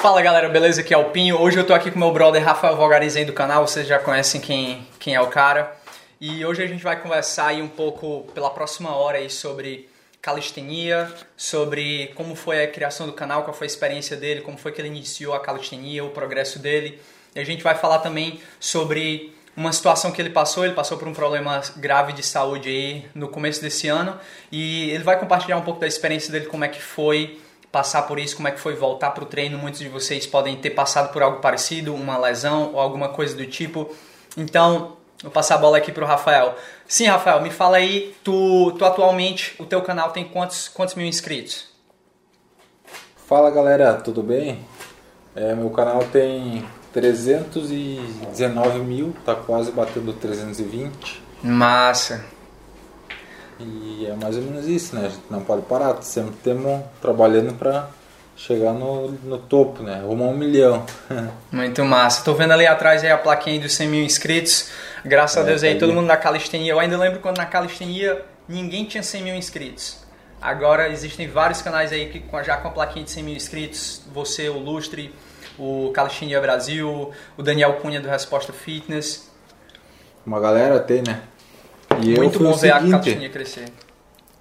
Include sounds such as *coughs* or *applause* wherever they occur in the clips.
Fala galera, beleza? Aqui é o Pinho. Hoje eu tô aqui com meu brother Rafael Valgarizen do canal, vocês já conhecem quem, quem é o cara. E hoje a gente vai conversar aí um pouco pela próxima hora aí sobre calistenia, sobre como foi a criação do canal, qual foi a experiência dele, como foi que ele iniciou a calistenia, o progresso dele. E a gente vai falar também sobre uma situação que ele passou, ele passou por um problema grave de saúde aí no começo desse ano e ele vai compartilhar um pouco da experiência dele, como é que foi passar por isso, como é que foi voltar para o treino. Muitos de vocês podem ter passado por algo parecido, uma lesão ou alguma coisa do tipo. Então, vou passar a bola aqui para o Rafael. Sim, Rafael, me fala aí, tu, tu atualmente, o teu canal tem quantos, quantos mil inscritos? Fala galera, tudo bem? É, meu canal tem 319 mil, tá quase batendo 320. Massa. E é mais ou menos isso, né? A gente não pode parar, sempre temos trabalhando para chegar no, no topo, né? Rumo a um milhão. *laughs* Muito massa. Tô vendo ali atrás aí a plaquinha dos 100 mil inscritos. Graças é, a Deus aí, tá todo mundo na calistenia. Eu ainda lembro quando na calistenia ninguém tinha 100 mil inscritos. Agora existem vários canais aí que já com a plaquinha de 100 mil inscritos. Você, o Lustre, o Calistenia Brasil, o Daniel Cunha do Resposta Fitness. Uma galera tem, né? E Muito bom ver seguinte, a Calistenia crescer.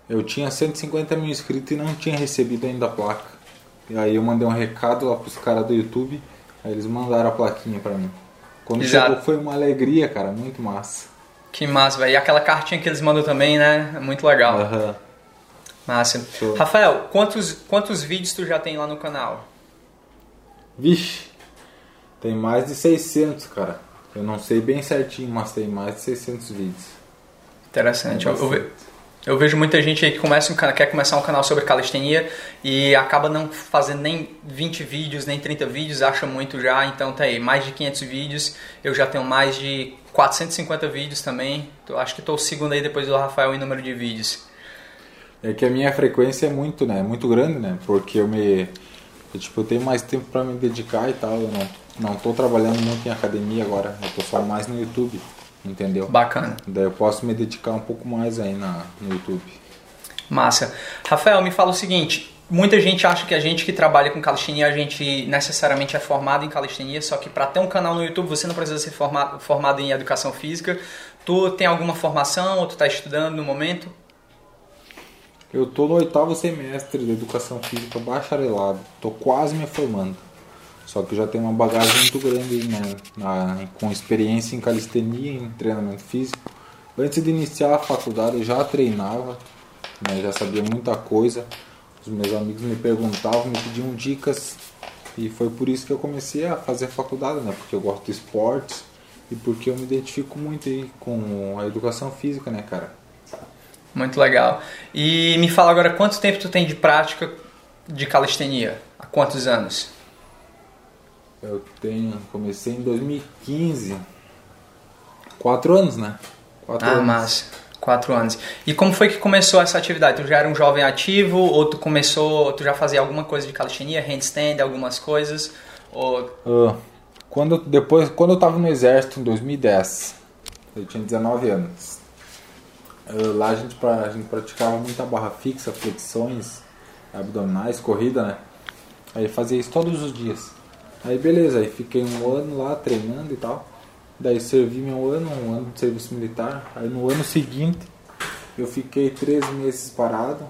Eu tinha 150 mil inscritos e não tinha recebido ainda a placa. E aí eu mandei um recado lá pros caras do YouTube, aí eles mandaram a plaquinha pra mim. Quando Exato. chegou foi uma alegria, cara, muito massa. Que massa, velho. E aquela cartinha que eles mandam também, né? É muito legal. Uhum. Massa. Show. Rafael, quantos, quantos vídeos tu já tem lá no canal? Vixe, tem mais de 600, cara. Eu não sei bem certinho, mas tem mais de 600 vídeos. Interessante. Eu, eu, eu, vejo muita gente aí que começa um, quer começar um canal sobre calistenia e acaba não fazendo nem 20 vídeos, nem 30 vídeos, acha muito já. Então tá aí, mais de 500 vídeos. Eu já tenho mais de 450 vídeos também. Acho que estou segundo aí depois do Rafael em número de vídeos. É que a minha frequência é muito, né? Muito grande, né? Porque eu me eu, tipo, eu tenho mais tempo para me dedicar e tal. Eu não, não tô trabalhando muito em academia agora. Eu tô só mais no YouTube, entendeu? Bacana. Daí eu posso me dedicar um pouco mais aí na, no YouTube. Massa. Rafael, me fala o seguinte. Muita gente acha que a gente que trabalha com calistenia, a gente necessariamente é formado em calistenia, só que para ter um canal no YouTube você não precisa ser formado, formado em educação física. Tu tem alguma formação ou tu está estudando no momento? Eu tô no oitavo semestre de educação física bacharelado, tô quase me formando. Só que já tenho uma bagagem muito grande né, na, com experiência em calistenia, em treinamento físico. Antes de iniciar a faculdade eu já treinava, né, já sabia muita coisa. Os meus amigos me perguntavam, me pediam dicas e foi por isso que eu comecei a fazer a faculdade, né? Porque eu gosto de esportes e porque eu me identifico muito com a educação física, né, cara? Muito legal. E me fala agora, quanto tempo tu tem de prática de calistenia? Há quantos anos? Eu tenho, comecei em 2015. Quatro anos, né? Quatro ah, anos. massa. Quatro anos. E como foi que começou essa atividade? Tu já era um jovem ativo ou tu começou, tu já fazia alguma coisa de calistenia, handstand, algumas coisas? Ou... Uh, quando, depois, quando eu tava no exército em 2010, eu tinha 19 anos. Uh, lá a gente, pra, a gente praticava muita barra fixa, flexões abdominais, corrida, né? Aí fazia isso todos os dias. Aí beleza, aí fiquei um ano lá treinando e tal. Daí servi meu ano, um ano de serviço militar. Aí no ano seguinte eu fiquei três meses parado,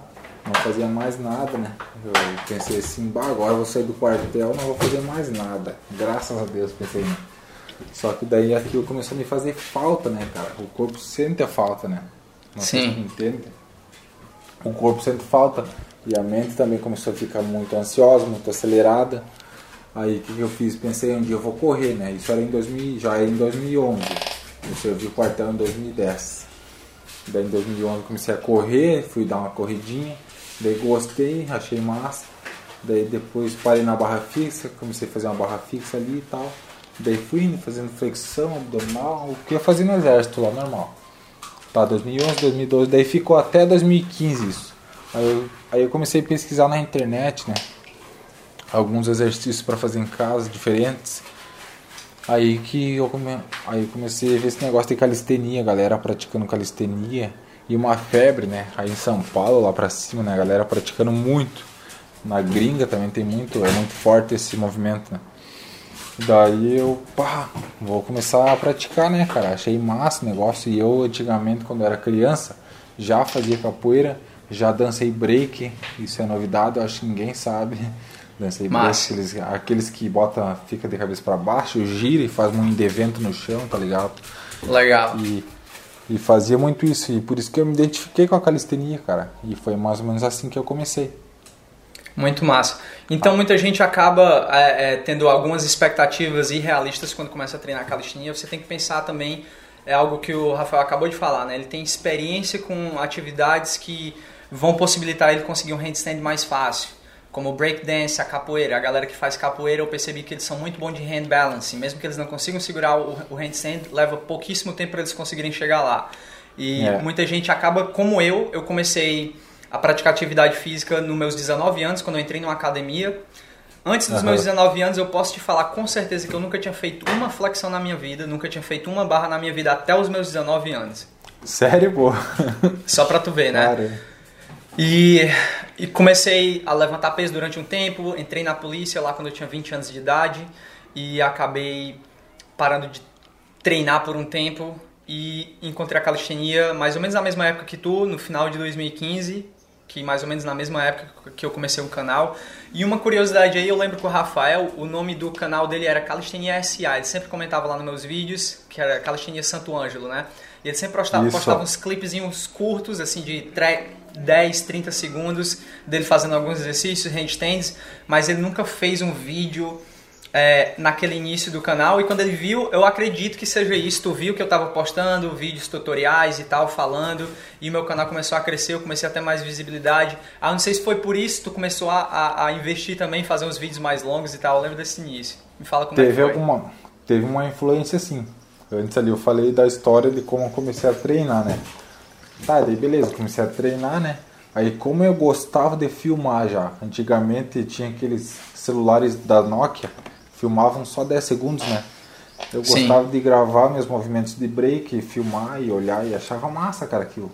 não fazia mais nada, né? Eu pensei assim, bah, agora eu vou sair do quartel, não vou fazer mais nada. Graças a Deus, pensei. Né? Só que daí aquilo começou a me fazer falta, né, cara? O corpo sente a falta, né? Não Sim. entende. O corpo sente falta e a mente também começou a ficar muito ansiosa, muito acelerada. Aí o que, eu fiz? Pensei um dia eu vou correr, né? Isso era em 2000, já era em 2011. Eu servi o quartel em 2010. Daí em 2011 comecei a correr, fui dar uma corridinha. Daí gostei, achei massa. Daí depois parei na barra fixa, comecei a fazer uma barra fixa ali e tal. Daí fui indo, fazendo flexão abdominal, o que eu fazia no exército lá, normal. Tá, 2011, 2012, daí ficou até 2015 isso. Aí eu, aí eu comecei a pesquisar na internet, né? Alguns exercícios para fazer em casa diferentes. Aí que eu, come... aí eu comecei a ver esse negócio de calistenia, galera praticando calistenia. E uma febre, né? Aí em São Paulo, lá pra cima, né? A galera praticando muito. na gringa também tem muito, é muito forte esse movimento, né? Daí eu, pá, vou começar a praticar, né, cara? Achei massa o negócio. E eu, antigamente, quando era criança, já fazia capoeira, já dancei break. Isso é novidade, eu acho que ninguém sabe. Dancei massa. break, aqueles, aqueles que bota, fica de cabeça para baixo, gira e faz um indevento no chão, tá ligado? Legal. E, e fazia muito isso. E por isso que eu me identifiquei com a calistenia, cara. E foi mais ou menos assim que eu comecei. Muito massa. Então muita gente acaba é, é, tendo algumas expectativas irrealistas quando começa a treinar calistenia. Você tem que pensar também, é algo que o Rafael acabou de falar, né? Ele tem experiência com atividades que vão possibilitar ele conseguir um handstand mais fácil. Como o breakdance, a capoeira. A galera que faz capoeira, eu percebi que eles são muito bons de hand balance. Mesmo que eles não consigam segurar o, o handstand, leva pouquíssimo tempo para eles conseguirem chegar lá. E é. muita gente acaba, como eu, eu comecei a praticar atividade física nos meus 19 anos, quando eu entrei numa academia. Antes dos uhum. meus 19 anos, eu posso te falar com certeza que eu nunca tinha feito uma flexão na minha vida, nunca tinha feito uma barra na minha vida até os meus 19 anos. Sério, pô? Só pra tu ver, né? Cara. E, e comecei a levantar peso durante um tempo, entrei na polícia lá quando eu tinha 20 anos de idade e acabei parando de treinar por um tempo e encontrei a calistenia mais ou menos na mesma época que tu, no final de 2015, que mais ou menos na mesma época que eu comecei o canal. E uma curiosidade aí, eu lembro que o Rafael, o nome do canal dele era Calistenia SA, ele sempre comentava lá nos meus vídeos, que era Calistenia Santo Ângelo, né? E ele sempre postava, postava uns clipezinhos curtos, assim, de 10, 30 segundos dele fazendo alguns exercícios, handstands, mas ele nunca fez um vídeo é, naquele início do canal e quando ele viu, eu acredito que seja isso, tu viu que eu estava postando vídeos tutoriais e tal, falando, e meu canal começou a crescer, eu comecei a ter mais visibilidade. Ah, não sei se foi por isso tu começou a, a, a investir também, fazer uns vídeos mais longos e tal, eu lembro desse início. Me fala como teve é que foi. Alguma, teve uma influência sim. Antes ali eu falei da história de como eu comecei a treinar, né? Tá, daí beleza, comecei a treinar, né? Aí como eu gostava de filmar já, antigamente tinha aqueles celulares da Nokia filmavam só 10 segundos, né? Eu gostava Sim. de gravar meus movimentos de break, filmar e olhar e achava massa, cara, aquilo.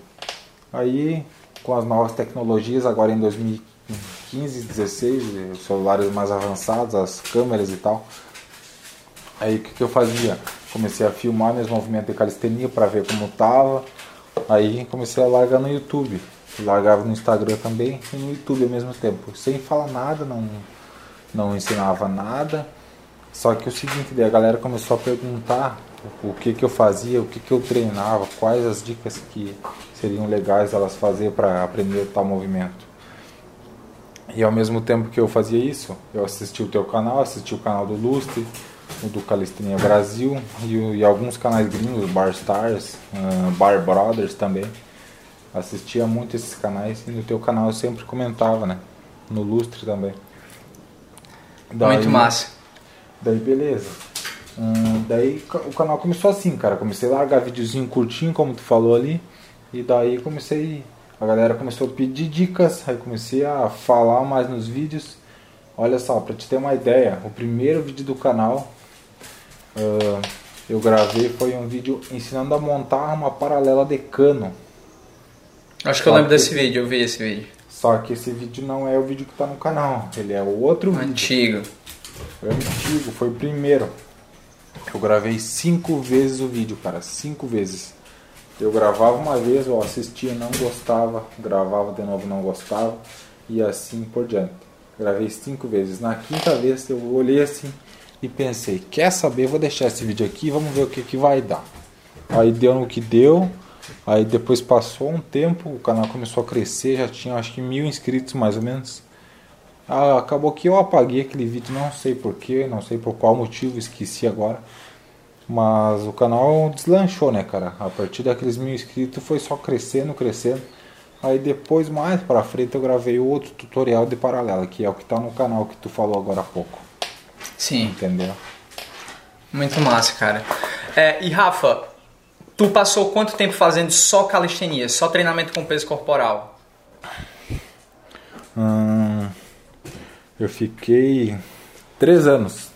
Aí, com as novas tecnologias, agora em 2015, 16, os celulares mais avançados, as câmeras e tal. Aí o que, que eu fazia? Comecei a filmar meus movimentos de calistenia para ver como tava. Aí comecei a largar no YouTube. Largava no Instagram também e no YouTube ao mesmo tempo. Sem falar nada, não, não ensinava nada só que o seguinte, daí a galera começou a perguntar o que que eu fazia, o que que eu treinava, quais as dicas que seriam legais elas fazer para aprender tal movimento. E ao mesmo tempo que eu fazia isso, eu assisti o teu canal, assisti o canal do Lustre, o do Calistrinha Brasil e, e, alguns canais gringos, Bar Stars, uh, Bar Brothers também. Assistia muito esses canais e no teu canal eu sempre comentava, né? No Lustre também. Daí, muito massa. Daí beleza. Hum, daí o canal começou assim, cara. Comecei a largar videozinho curtinho, como tu falou ali. E daí comecei. A galera começou a pedir dicas, aí comecei a falar mais nos vídeos. Olha só, pra te ter uma ideia, o primeiro vídeo do canal uh, eu gravei foi um vídeo ensinando a montar uma paralela de cano. Acho que só eu lembro que desse vídeo, eu vi esse vídeo. Só que esse vídeo não é o vídeo que tá no canal, ele é o outro Antigo. vídeo. É antigo, foi o primeiro. Eu gravei cinco vezes o vídeo, cara, cinco vezes. Eu gravava uma vez, eu assistia, não gostava, gravava de novo, não gostava, e assim por diante. Gravei cinco vezes. Na quinta vez eu olhei assim e pensei, quer saber, vou deixar esse vídeo aqui, vamos ver o que, que vai dar. Aí deu no que deu, aí depois passou um tempo, o canal começou a crescer, já tinha acho que mil inscritos mais ou menos. Ah, acabou que eu apaguei aquele vídeo, não sei porquê, não sei por qual motivo, esqueci agora. Mas o canal deslanchou, né, cara? A partir daqueles mil inscritos foi só crescendo, crescendo. Aí depois, mais pra frente, eu gravei outro tutorial de paralela, que é o que tá no canal que tu falou agora há pouco. Sim. Entendeu? Muito massa, cara. É, e Rafa, tu passou quanto tempo fazendo só calistenia, só treinamento com peso corporal? Hum, eu fiquei três anos.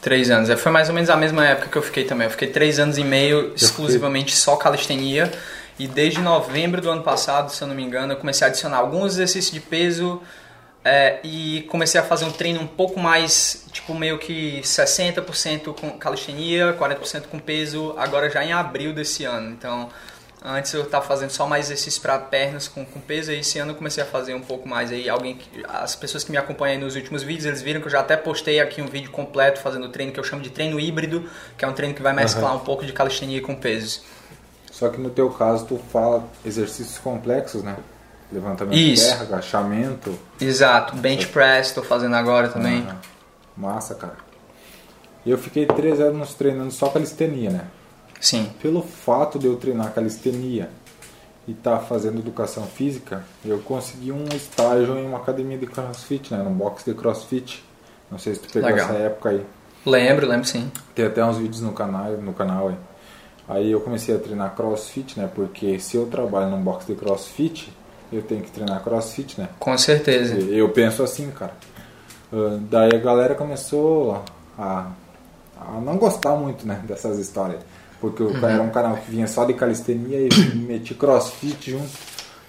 Três anos. É, foi mais ou menos a mesma época que eu fiquei também. Eu fiquei três anos e meio exclusivamente só calistenia. E desde novembro do ano passado, se eu não me engano, eu comecei a adicionar alguns exercícios de peso é, e comecei a fazer um treino um pouco mais, tipo, meio que 60% com calistenia, 40% com peso, agora já em abril desse ano. Então, antes eu estava fazendo só mais exercícios para pernas com, com peso, e esse ano eu comecei a fazer um pouco mais. Aí, alguém, as pessoas que me acompanham nos últimos vídeos, eles viram que eu já até postei aqui um vídeo completo fazendo treino que eu chamo de treino híbrido, que é um treino que vai mesclar uhum. um pouco de calistenia com pesos. Só que no teu caso, tu fala exercícios complexos, né? Levantamento Isso. de terra, agachamento. Exato, bench press estou fazendo agora também. Ah, massa, cara. E eu fiquei três anos treinando só calistenia, né? Sim. Pelo fato de eu treinar calistenia e estar tá fazendo educação física, eu consegui um estágio em uma academia de crossfit, né? Num box de crossfit. Não sei se tu pegou Legal. essa época aí. Lembro, lembro sim. Tem até uns vídeos no canal, no canal aí. Aí eu comecei a treinar crossfit, né? Porque se eu trabalho num box de crossfit, eu tenho que treinar crossfit, né? Com certeza. Eu penso assim, cara. Uh, daí a galera começou a, a não gostar muito, né? Dessas histórias. Porque uhum. era um canal que vinha só de calistenia e *coughs* meti crossfit junto.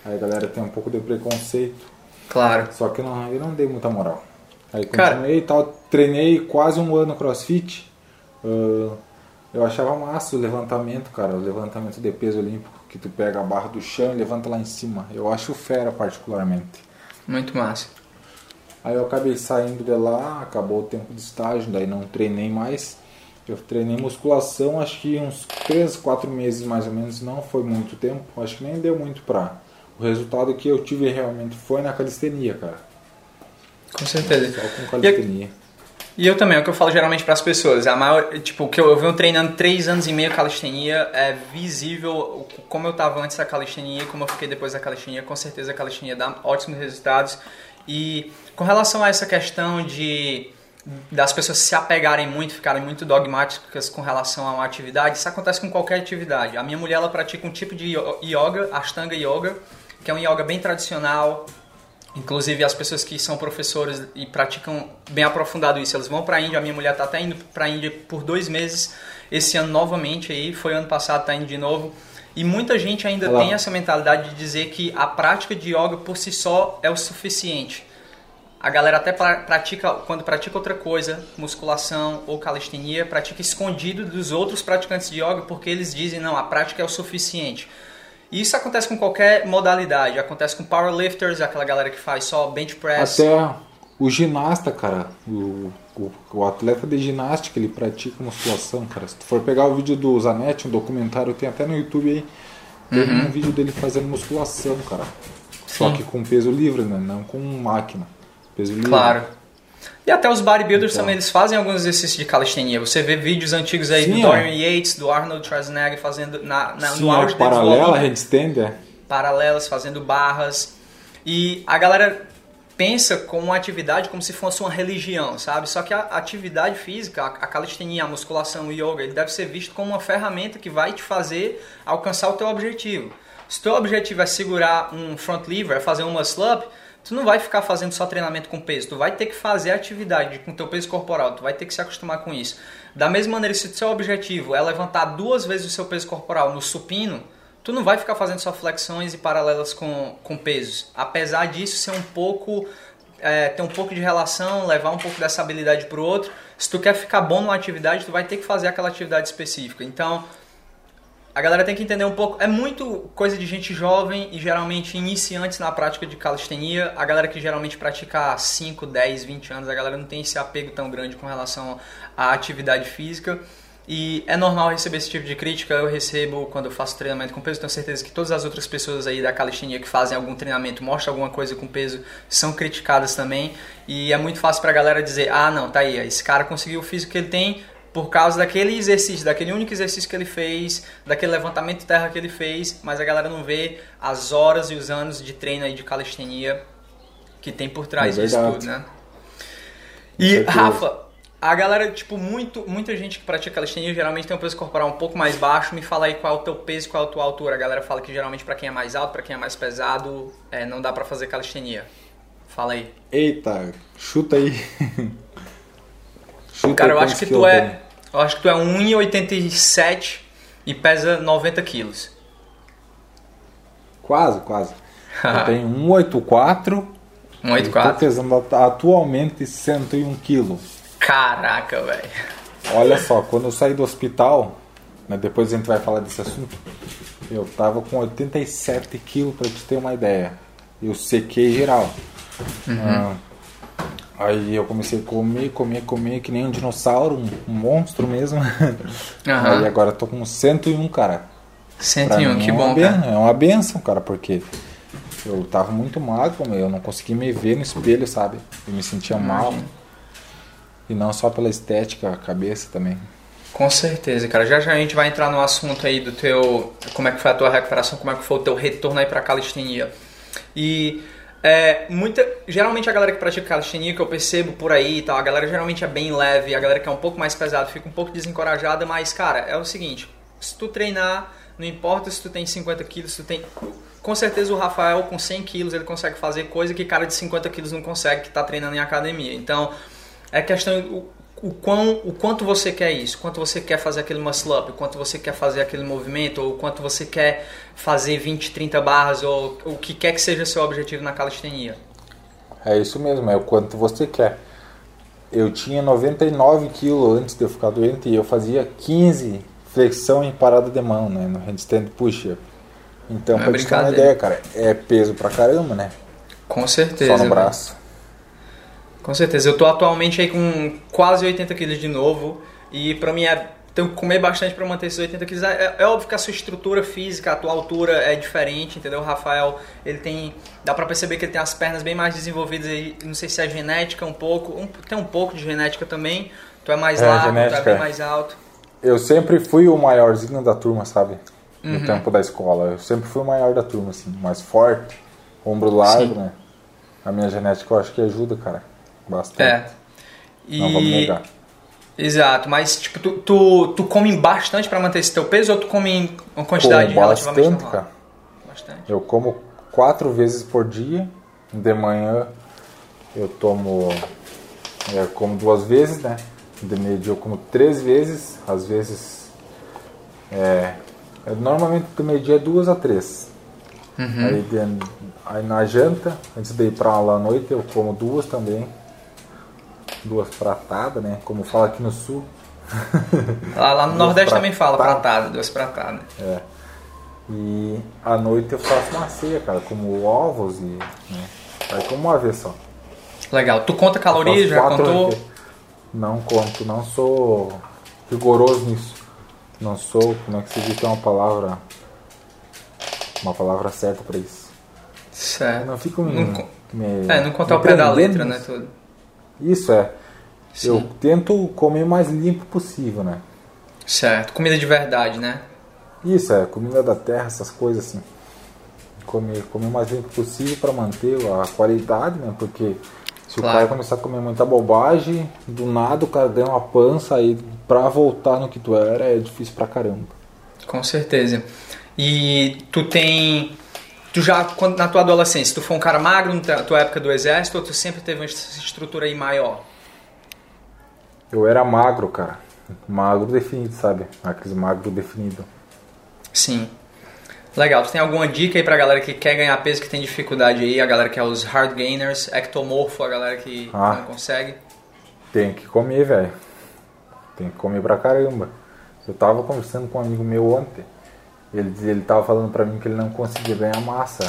Aí a galera tem um pouco de preconceito. Claro. Só que eu não, eu não dei muita moral. Aí continuei e tal, treinei quase um ano crossfit. Uh, eu achava massa o levantamento, cara, o levantamento de peso olímpico, que tu pega a barra do chão e levanta lá em cima. Eu acho fera particularmente. Muito massa. Aí eu acabei saindo de lá, acabou o tempo de estágio, daí não treinei mais. Eu treinei musculação, acho que uns 3, 4 meses mais ou menos, não foi muito tempo, acho que nem deu muito pra. O resultado que eu tive realmente foi na calistenia, cara. Com certeza. Só com calistenia. E eu também, é o que eu falo geralmente para as pessoas. A maior, tipo, que eu, eu venho treinando três anos e meio calistenia, é visível como eu estava antes da calistenia e como eu fiquei depois da calistenia. Com certeza a calistenia dá ótimos resultados. E com relação a essa questão de das pessoas se apegarem muito, ficarem muito dogmáticas com relação a uma atividade, isso acontece com qualquer atividade. A minha mulher ela pratica um tipo de yoga, Ashtanga Yoga, que é um yoga bem tradicional, Inclusive as pessoas que são professores e praticam bem aprofundado isso, elas vão para a Índia. A minha mulher está até indo para a Índia por dois meses esse ano novamente aí, foi ano passado, está indo de novo. E muita gente ainda Olá. tem essa mentalidade de dizer que a prática de yoga por si só é o suficiente. A galera até pratica, quando pratica outra coisa, musculação ou calistenia, pratica escondido dos outros praticantes de yoga porque eles dizem, não, a prática é o suficiente. E isso acontece com qualquer modalidade. Acontece com powerlifters, aquela galera que faz só bench press. Até o ginasta, cara, o, o, o, atleta de ginástica, ele pratica musculação, cara. Se tu for pegar o vídeo do Zanetti, um documentário, tem até no YouTube aí, tem uhum. um vídeo dele fazendo musculação, cara. Sim. Só que com peso livre, né? Não com máquina. Peso livre. Claro. E até os bodybuilders então. também, eles fazem alguns exercícios de calistenia. Você vê vídeos antigos aí Sim, do Dorian é. Yates, do Arnold Schwarzenegger fazendo na, na Sim, no auge é, paralela, handstand, é. Paralelas, fazendo barras. E a galera pensa com uma atividade como se fosse uma religião, sabe? Só que a atividade física, a calistenia, a musculação, o yoga, ele deve ser visto como uma ferramenta que vai te fazer alcançar o teu objetivo. Se o teu objetivo é segurar um front lever, é fazer um muscle up, tu não vai ficar fazendo só treinamento com peso, tu vai ter que fazer atividade com teu peso corporal, tu vai ter que se acostumar com isso. Da mesma maneira, se o seu objetivo é levantar duas vezes o seu peso corporal no supino, tu não vai ficar fazendo só flexões e paralelas com, com pesos. Apesar disso ser um pouco é, ter um pouco de relação, levar um pouco dessa habilidade para o outro. Se tu quer ficar bom numa atividade, tu vai ter que fazer aquela atividade específica. Então, a galera tem que entender um pouco. É muito coisa de gente jovem e geralmente iniciantes na prática de calistenia. A galera que geralmente pratica há 5, 10, 20 anos, a galera não tem esse apego tão grande com relação à atividade física. E é normal receber esse tipo de crítica. Eu recebo quando eu faço treinamento com peso. Tenho certeza que todas as outras pessoas aí da calistenia que fazem algum treinamento, mostram alguma coisa com peso, são criticadas também. E é muito fácil pra galera dizer: ah, não, tá aí, esse cara conseguiu o físico que ele tem, por causa daquele exercício, daquele único exercício que ele fez, daquele levantamento de terra que ele fez, mas a galera não vê as horas e os anos de treino aí de calistenia que tem por trás é disso tudo, né? E Rafa, a galera, tipo, muito, muita gente que pratica calistenia geralmente tem um peso corporal um pouco mais baixo. Me fala aí qual é o teu peso, qual é a tua altura. A galera fala que geralmente para quem é mais alto, para quem é mais pesado, é, não dá para fazer calistenia. Fala aí. Eita, chuta aí. *laughs* chuta Cara, eu acho que tu é eu acho que tu é 1,87 e pesa 90 quilos. Quase, quase. eu *laughs* tenho 1,84 184? Tô pesando atualmente 101 quilos. Caraca, velho. Olha só, quando eu saí do hospital, né, depois a gente vai falar desse assunto, eu tava com 87 quilos pra te ter uma ideia. Eu sequei geral. Uhum. Ah, aí eu comecei a comer, comer, comer, que nem um dinossauro, um, um monstro mesmo. Aham. Aí agora eu tô com 101, cara. Pra 101, mim que é bom, ben- cara. É uma benção, cara, porque eu tava muito magro, eu não conseguia me ver no espelho, sabe? Eu me sentia mal. Imagino. E não só pela estética, a cabeça também. Com certeza, cara. Já já a gente vai entrar no assunto aí do teu. Como é que foi a tua recuperação, como é que foi o teu retorno aí pra calistenia. E é, muita. Geralmente a galera que pratica calistenia, que eu percebo por aí e tal, a galera geralmente é bem leve, a galera que é um pouco mais pesada fica um pouco desencorajada, mas, cara, é o seguinte, se tu treinar, não importa se tu tem 50 quilos, se tu tem. Com certeza o Rafael com 100 quilos ele consegue fazer coisa que cara de 50 quilos não consegue que tá treinando em academia. Então, é questão o, quão, o quanto você quer isso, quanto você quer fazer aquele muscle up, quanto você quer fazer aquele movimento, ou quanto você quer fazer 20, 30 barras, ou o que quer que seja seu objetivo na calistenia. É isso mesmo, é o quanto você quer. Eu tinha 99 quilos antes de eu ficar doente e eu fazia 15 flexão em parada de mão, né? No handstand push-up. Então, é pra te ter uma ideia, cara, é peso pra caramba, né? Com certeza. Só no braço. Com certeza. Eu tô atualmente aí com quase 80 quilos de novo. E pra mim é. Tenho que comer bastante pra manter esses 80 quilos. É, é óbvio que a sua estrutura física, a tua altura é diferente, entendeu? O Rafael, ele tem. Dá pra perceber que ele tem as pernas bem mais desenvolvidas aí. Não sei se é genética um pouco. um- tem um pouco de genética também. Tu é mais É, largo, tu é genética, bem é. mais alto. Eu sempre fui o maiorzinho da turma, sabe? No Uhum. tempo da escola. Eu sempre fui o maior da turma, assim, mais forte, ombro largo, Sim. né? A minha genética eu acho que ajuda, cara. Bastante. É. Não vamos E. negar. Exato, mas tipo, tu, tu, tu come bastante pra manter esse teu peso ou tu come em uma quantidade Como relativamente bastante, normal? cara. Bastante. Eu como quatro vezes por dia. De manhã eu tomo. é, como duas vezes, né? De meio dia eu como três vezes. Às vezes. É, é, normalmente do meio dia é duas a três. Uhum. Aí, de- aí na janta, antes de ir pra aula à noite, eu como duas também. Duas pratadas, né? Como fala aqui no sul. *laughs* Lá, lá no Duas Nordeste também fala pratada, duas pratadas. É. E à noite eu faço uma ceia, cara, como ovos e. Né? Aí como uma vez só. Legal. Tu conta calorias, já contou? Não conto, não sou rigoroso nisso. Não sou, como é que se diz que é uma palavra. Uma palavra certa pra isso. Eu Certo. não fico me. Não me- É, não contar o pé da letra, né? Tudo. Isso é. Sim. Eu tento comer o mais limpo possível, né? Certo. Comida de verdade, né? Isso é, comida da terra, essas coisas assim. Comer, comer o mais limpo possível para manter a qualidade, né? Porque se Claro. o cara começar a comer muita bobagem, do nada o cara ganha uma pança aí pra voltar no que tu era é difícil pra caramba. Com certeza. E tu tem. Tu já, quando, na tua adolescência, tu foi um cara magro na tua- época do exército ou tu sempre teve uma est- estrutura aí maior? Eu era magro, cara. Magro definido, sabe? Aqueles magro definido. Sim. Legal. Tu tem alguma dica aí pra galera que quer ganhar peso, que tem dificuldade aí? A galera que é os hard gainers, ectomorfo, a galera que Ah. não consegue? Tem que comer, velho. Tem que comer pra caramba. Eu tava conversando com um amigo meu ontem. Ele, ele tava falando pra mim que ele não conseguia ganhar massa.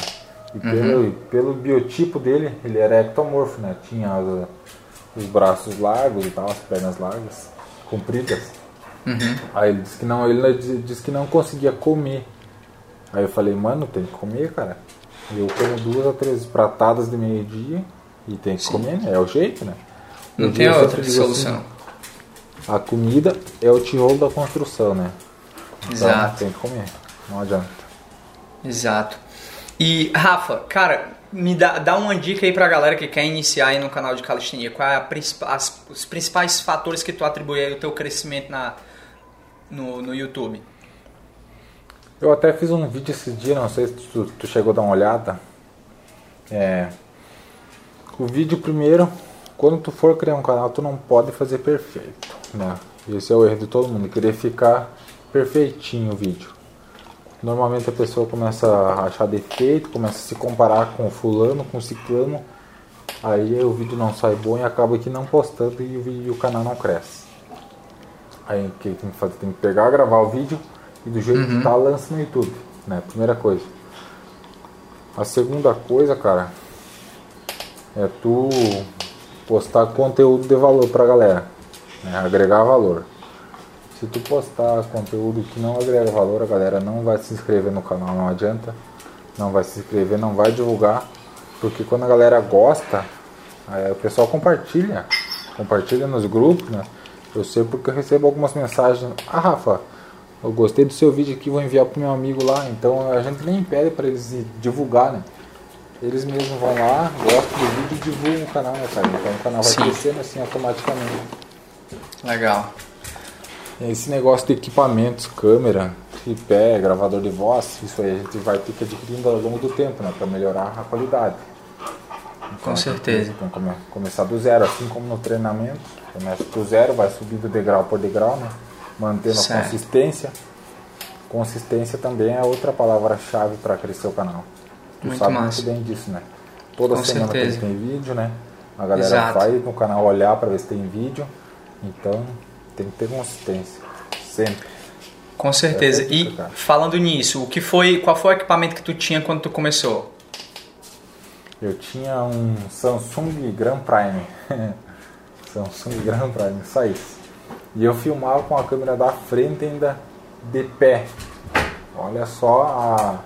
E pelo, pelo biotipo dele, ele era ectomorfo, né? Tinha as- os braços largos e tal, as pernas largas, compridas. Aí ele disse que não, ele disse- que não conseguia comer. Aí eu falei, mano, tem que comer, cara. Eu como duas a três pratadas de meio-dia e tem que comer, né? É o jeito, né? Não tem outra digo solução. assim, a comida é o tijolo da construção, né? Então Exato. tem que comer, não adianta. Exato. E, Rafa, cara, me dá, dá uma dica aí pra galera que quer iniciar aí no canal de calistenia. Qual é a princip- as- os principais fatores que tu atribui aí ao teu crescimento na, no, no YouTube? Eu até fiz um vídeo esses dias, não sei se tu, tu chegou a dar uma olhada. É, o vídeo primeiro, quando tu for criar um canal, tu não pode fazer perfeito, né? Esse é o erro de todo mundo, querer ficar perfeitinho o vídeo. Normalmente a pessoa começa a achar defeito, começa a se comparar com fulano, com ciclano, Aí o vídeo não sai bom e acaba aqui não postando e o, vídeo, o canal não cresce. Aí o que tem que fazer? Tem que pegar, gravar o vídeo e do jeito uhum. que tá, lança no YouTube, né? Primeira coisa. A segunda coisa, cara, é tu postar conteúdo de valor pra galera, né? agregar valor. Se tu postar conteúdo que não agrega valor, a galera não vai se inscrever no canal, não adianta. Não vai se inscrever, não vai divulgar, porque quando a galera gosta, é, o pessoal compartilha, compartilha nos grupos, né? Eu sei porque eu recebo algumas mensagens. Ah, Rafa, eu gostei do seu vídeo aqui, vou enviar pro meu amigo lá. Então a gente nem pede para eles divulgar, né? Eles mesmos vão lá, gostam do vídeo e divulgam o canal, né, cara? Então o canal vai Sim. crescendo assim automaticamente. Legal. Esse negócio de equipamentos, câmera, tripé, gravador de voz, isso aí a gente vai ter que adquirindo ao longo do tempo, né? Para melhorar a qualidade. Então, Com certeza. Então, come, começar do zero, assim como no treinamento. Começa do zero, vai subindo degrau por degrau, né? mantendo certo. a consistência. Consistência também é outra palavra-chave para crescer o canal. Tu muito sabe massa. muito bem disso, né? Toda Com semana certeza. tem vídeo, né? A galera Exato. vai no canal olhar para ver se tem vídeo. Então tem que ter consistência. Sempre. Com certeza. É e falando nisso, o que foi, qual foi o equipamento que tu tinha quando tu começou? Eu tinha um Samsung Grand Prime. *laughs* Samsung Grand Prime, só isso. E eu filmava com a câmera da frente ainda de pé. Olha só a,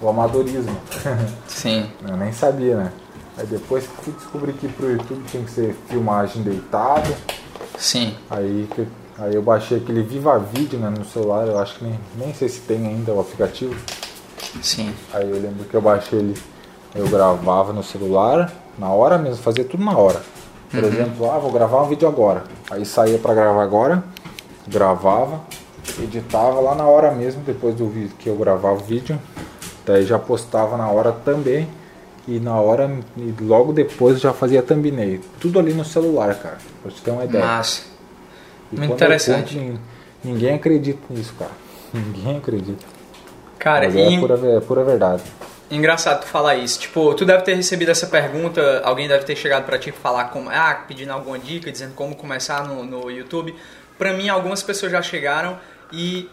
o amadorismo. *laughs* Sim. eu nem sabia, né? Aí depois fui descobrir que pro YouTube tinha que ser filmagem deitado. Sim. Aí, aí eu baixei aquele Viva Vídeo né, no celular, eu acho que nem, nem sei se tem ainda o aplicativo. Sim. Aí eu lembro que eu baixei ele, eu gravava no celular, na hora mesmo, fazia tudo na hora. Por uhum. exemplo, ah, vou gravar um vídeo agora. Aí saía para gravar agora, gravava, editava lá na hora mesmo, depois do vídeo que eu gravava o vídeo. Daí já postava na hora também. E na hora, e logo depois já fazia thumbnail. Tudo ali no celular, cara. Pra você ter uma ideia. Massa. E Muito interessante. Conto, ninguém acredita nisso, cara. *laughs* Ninguém acredita. Cara, Mas é, pura, é pura verdade. Engraçado tu falar isso. Tipo, tu deve ter recebido essa pergunta, alguém deve ter chegado para ti falar como, ah, pedindo alguma dica, dizendo como começar no, no YouTube. Pra mim, algumas pessoas já chegaram e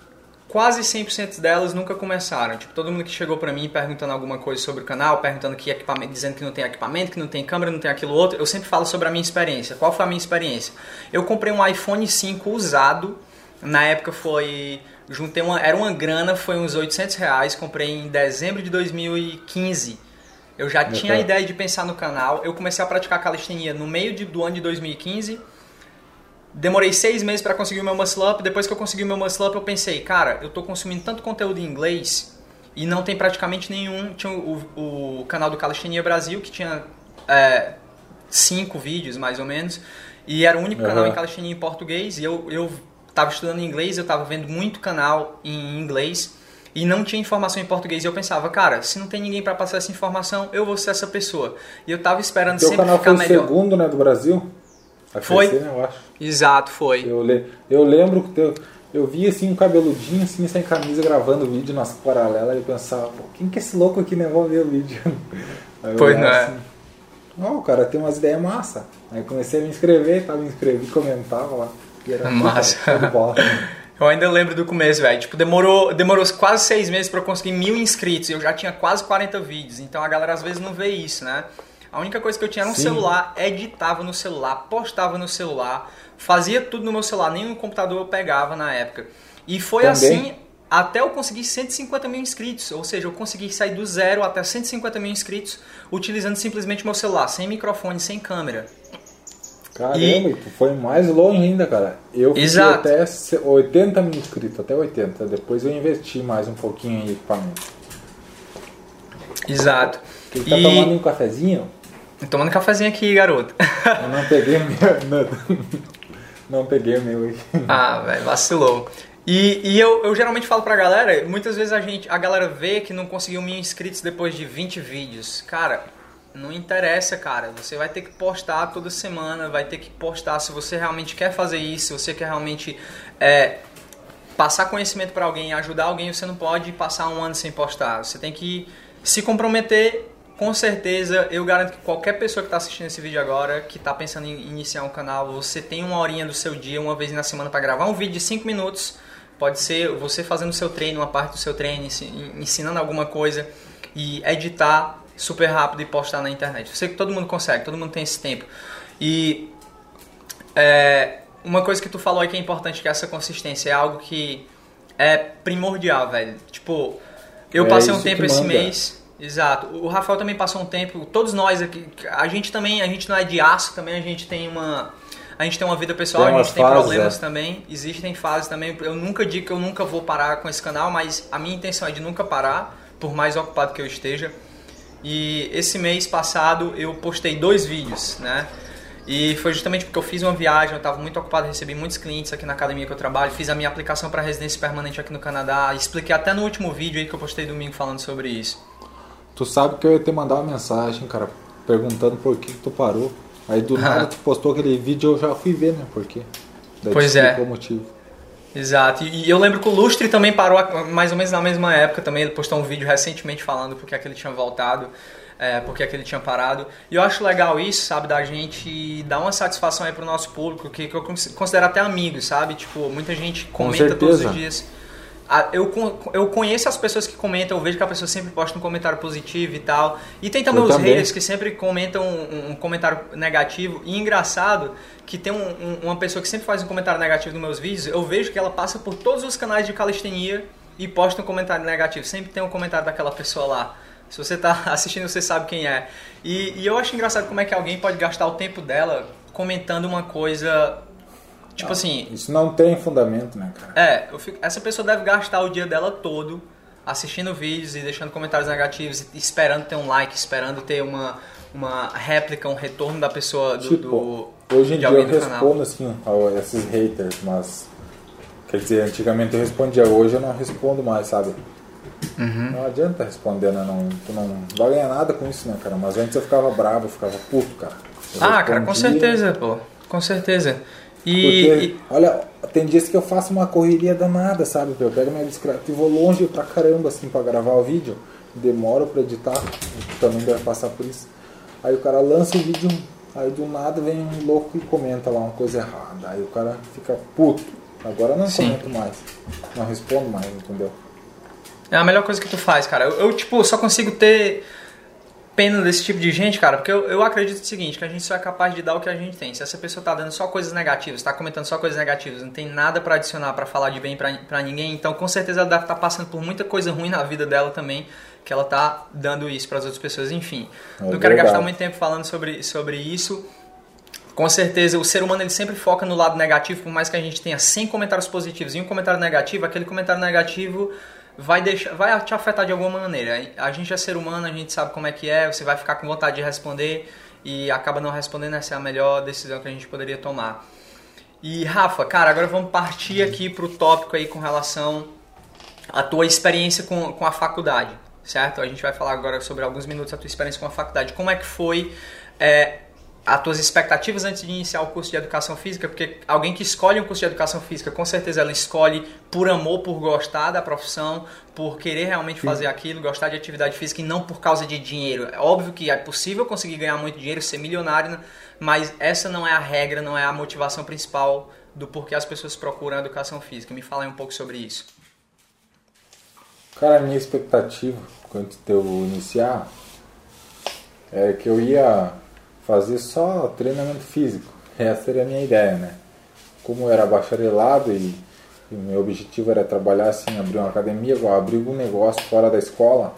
quase 100% delas nunca começaram. Tipo, todo mundo que chegou pra mim perguntando alguma coisa sobre o canal, perguntando que equipamento, dizendo que não tem equipamento, que não tem câmera, não tem aquilo outro, eu sempre falo sobre a minha experiência. Qual foi a minha experiência? Eu comprei um iPhone 5 usado, na época foi juntei uma, era uma grana, foi uns 800 reais, comprei em dezembro de 2015. Eu já tinha a ideia de pensar no canal, eu comecei a praticar calistenia no meio de, do ano de 2015. Demorei seis meses para conseguir o meu muscle up. Depois que eu consegui o meu muscle up, eu pensei, cara, eu tô consumindo tanto conteúdo em inglês e não tem praticamente nenhum. Tinha o, o canal do Calistenia Brasil que tinha é, cinco vídeos mais ou menos e era o único uhum. canal em calistenia em português. E eu, eu estava estudando inglês, eu estava vendo muito canal em inglês e não tinha informação em português. E eu pensava, cara, se não tem ninguém para passar essa informação, eu vou ser essa pessoa. E eu estava esperando sempre canal ficar foi melhor. o segundo, né, do Brasil? A foi? Crescer, né, eu acho. Exato, foi. Eu, le... eu lembro que eu, eu vi assim um cabeludinho assim sem camisa gravando vídeo nas paralelas e eu pensava, quem que é esse louco aqui, né? Vou ver o vídeo. *laughs* Aí pois não é. Assim, oh, o cara tem umas ideias massa. Aí comecei a me inscrever, tava me inscrevi, comentava lá. Era Massa. *laughs* Eu ainda lembro do começo, velho. Tipo, demorou, demorou quase seis meses para eu conseguir mil inscritos. Eu já tinha quase 40 vídeos. Então a galera às vezes não vê isso, né? A única coisa que eu tinha era um Sim. celular, editava no celular, postava no celular, fazia tudo no meu celular, nem no computador eu pegava na época. E foi Também. assim até eu conseguir 150 mil inscritos. Ou seja, eu consegui sair do zero até 150 mil inscritos utilizando simplesmente meu celular, sem microfone, sem câmera. Caramba, e... foi mais longe ainda, cara. Eu fui até 80 mil inscritos, até 80. Depois eu investi mais um pouquinho em equipamento. Exato. Tu tá e... tomando um cafezinho? Tomando cafezinho aqui, garoto. Eu não peguei o meu. *laughs* Não, não peguei o meu aí. Ah, velho, vacilou. E, e eu, eu geralmente falo pra galera, muitas vezes a gente, a galera vê que não conseguiu mil inscritos depois de 20 vídeos. Cara, não interessa, cara. Você vai ter que postar toda semana, vai ter que postar se você realmente quer fazer isso, se você quer realmente é, passar conhecimento para alguém, ajudar alguém, você não pode passar um ano sem postar. Você tem que se comprometer com certeza, eu garanto que qualquer pessoa que está assistindo esse vídeo agora, que está pensando em iniciar um canal, você tem uma horinha do seu dia, uma vez na semana para gravar um vídeo de 5 minutos. Pode ser você fazendo o seu treino, uma parte do seu treino, ensinando alguma coisa e editar super rápido e postar na internet. Eu sei que todo mundo consegue, todo mundo tem esse tempo. E é, uma coisa que tu falou aí que é importante, que essa consistência é algo que é primordial, velho. Tipo, eu é passei um tempo esse mês Exato. O Rafael também passou um tempo, todos nós aqui, a gente também, a gente não é de aço também, a gente tem uma a gente tem uma vida pessoal, tem a gente tem fases, problemas é. também, existem fases também. Eu nunca digo que eu nunca vou parar com esse canal, mas a minha intenção é de nunca parar, por mais ocupado que eu esteja. E esse mês passado eu postei dois vídeos, né? E foi justamente porque eu fiz uma viagem, eu estava muito ocupado, recebi muitos clientes aqui na academia que eu trabalho, fiz a minha aplicação para residência permanente aqui no Canadá, expliquei até no último vídeo aí que eu postei domingo falando sobre isso. Tu sabe que eu ia te mandar uma mensagem, cara, perguntando por que, que tu parou. Aí do *laughs* nada tu postou aquele vídeo eu já fui ver, né? Por quê? Daí pois é. o motivo. Exato. E eu lembro que o Lustre também parou mais ou menos na mesma época também. Ele postou um vídeo recentemente falando porque é que ele tinha voltado, é, porque é que ele tinha parado. E eu acho legal isso, sabe, da gente dar uma satisfação aí pro nosso público, que, que eu considero até amigos, sabe? Tipo, muita gente comenta todos os dias eu, eu conheço as pessoas que comentam, eu vejo que a pessoa sempre posta um comentário positivo e tal. E tem também eu os também. haters que sempre comentam um, um, comentário negativo. E engraçado que tem um, um, uma pessoa que sempre faz um comentário negativo nos meus vídeos, eu vejo que ela passa por todos os canais de calistenia e posta um comentário negativo. Sempre tem um comentário daquela pessoa lá. Se você está *laughs* assistindo, você sabe quem é. E, e eu acho engraçado como é que alguém pode gastar o tempo dela comentando uma coisa Tipo não, assim. Isso não tem fundamento, né, cara? É, fico, essa pessoa deve gastar o dia dela todo assistindo vídeos e deixando comentários negativos, esperando ter um like, esperando ter uma, uma réplica, um retorno da pessoa do. Tipo, do hoje em dia eu respondo assim a esses haters, mas. Quer dizer, antigamente eu respondia, hoje eu não respondo mais, sabe? Uhum. Não adianta responder, né? Não, tu não vai ganhar nada com isso, né, cara? Mas antes eu ficava bravo, eu ficava puto, cara. Eu ah, cara, com certeza, pô. Com certeza. E, Porque, olha, tem dias que eu faço uma correria danada, sabe? Eu pego minha bicicleta e vou longe pra caramba, assim, pra gravar o vídeo. Demoro pra editar, também deve passar por isso. Aí o cara lança o vídeo, aí do nada vem um louco e comenta lá uma coisa errada. Aí o cara fica puto. Agora não Sim. comento mais, não respondo mais, entendeu? É a melhor coisa que tu faz, cara. Eu, eu tipo, só consigo ter pena desse tipo de gente, cara, porque eu, eu acredito o seguinte, que a gente só é capaz de dar o que a gente tem. Se essa pessoa tá dando só coisas negativas, tá comentando só coisas negativas, não tem nada para adicionar para falar de bem para ninguém, então com certeza ela deve estar tá passando por muita coisa ruim na vida dela também, que ela tá dando isso para as outras pessoas, enfim. É não quero gastar muito tempo falando sobre, sobre isso. Com certeza, o ser humano ele sempre foca no lado negativo, por mais que a gente tenha 100 comentários positivos e um comentário negativo, aquele comentário negativo vai deixar, vai te afetar de alguma maneira. A gente é ser humano, a gente sabe como é que é, você vai ficar com vontade de responder e acaba não respondendo, essa é a melhor decisão que a gente poderia tomar. E Rafa, cara, agora vamos partir aqui para o tópico aí com relação à tua experiência com, com a faculdade, certo? A gente vai falar agora sobre alguns minutos a tua experiência com a faculdade. Como é que foi é, as tuas expectativas antes de iniciar o curso de educação física, porque alguém que escolhe um curso de educação física, com certeza ela escolhe por amor, por gostar da profissão, por querer realmente fazer aquilo, gostar de atividade física e não por causa de dinheiro. É óbvio que é possível conseguir ganhar muito dinheiro, ser milionário, mas essa não é a regra, não é a motivação principal do porquê as pessoas procuram a educação física. Me fala aí um pouco sobre isso. Cara, a minha expectativa, quando eu iniciar, é que eu ia fazer só treinamento físico. Essa era a minha ideia, né? Como eu era bacharelado e, o meu objetivo era trabalhar assim, abrir uma academia, abrir algum negócio fora da escola,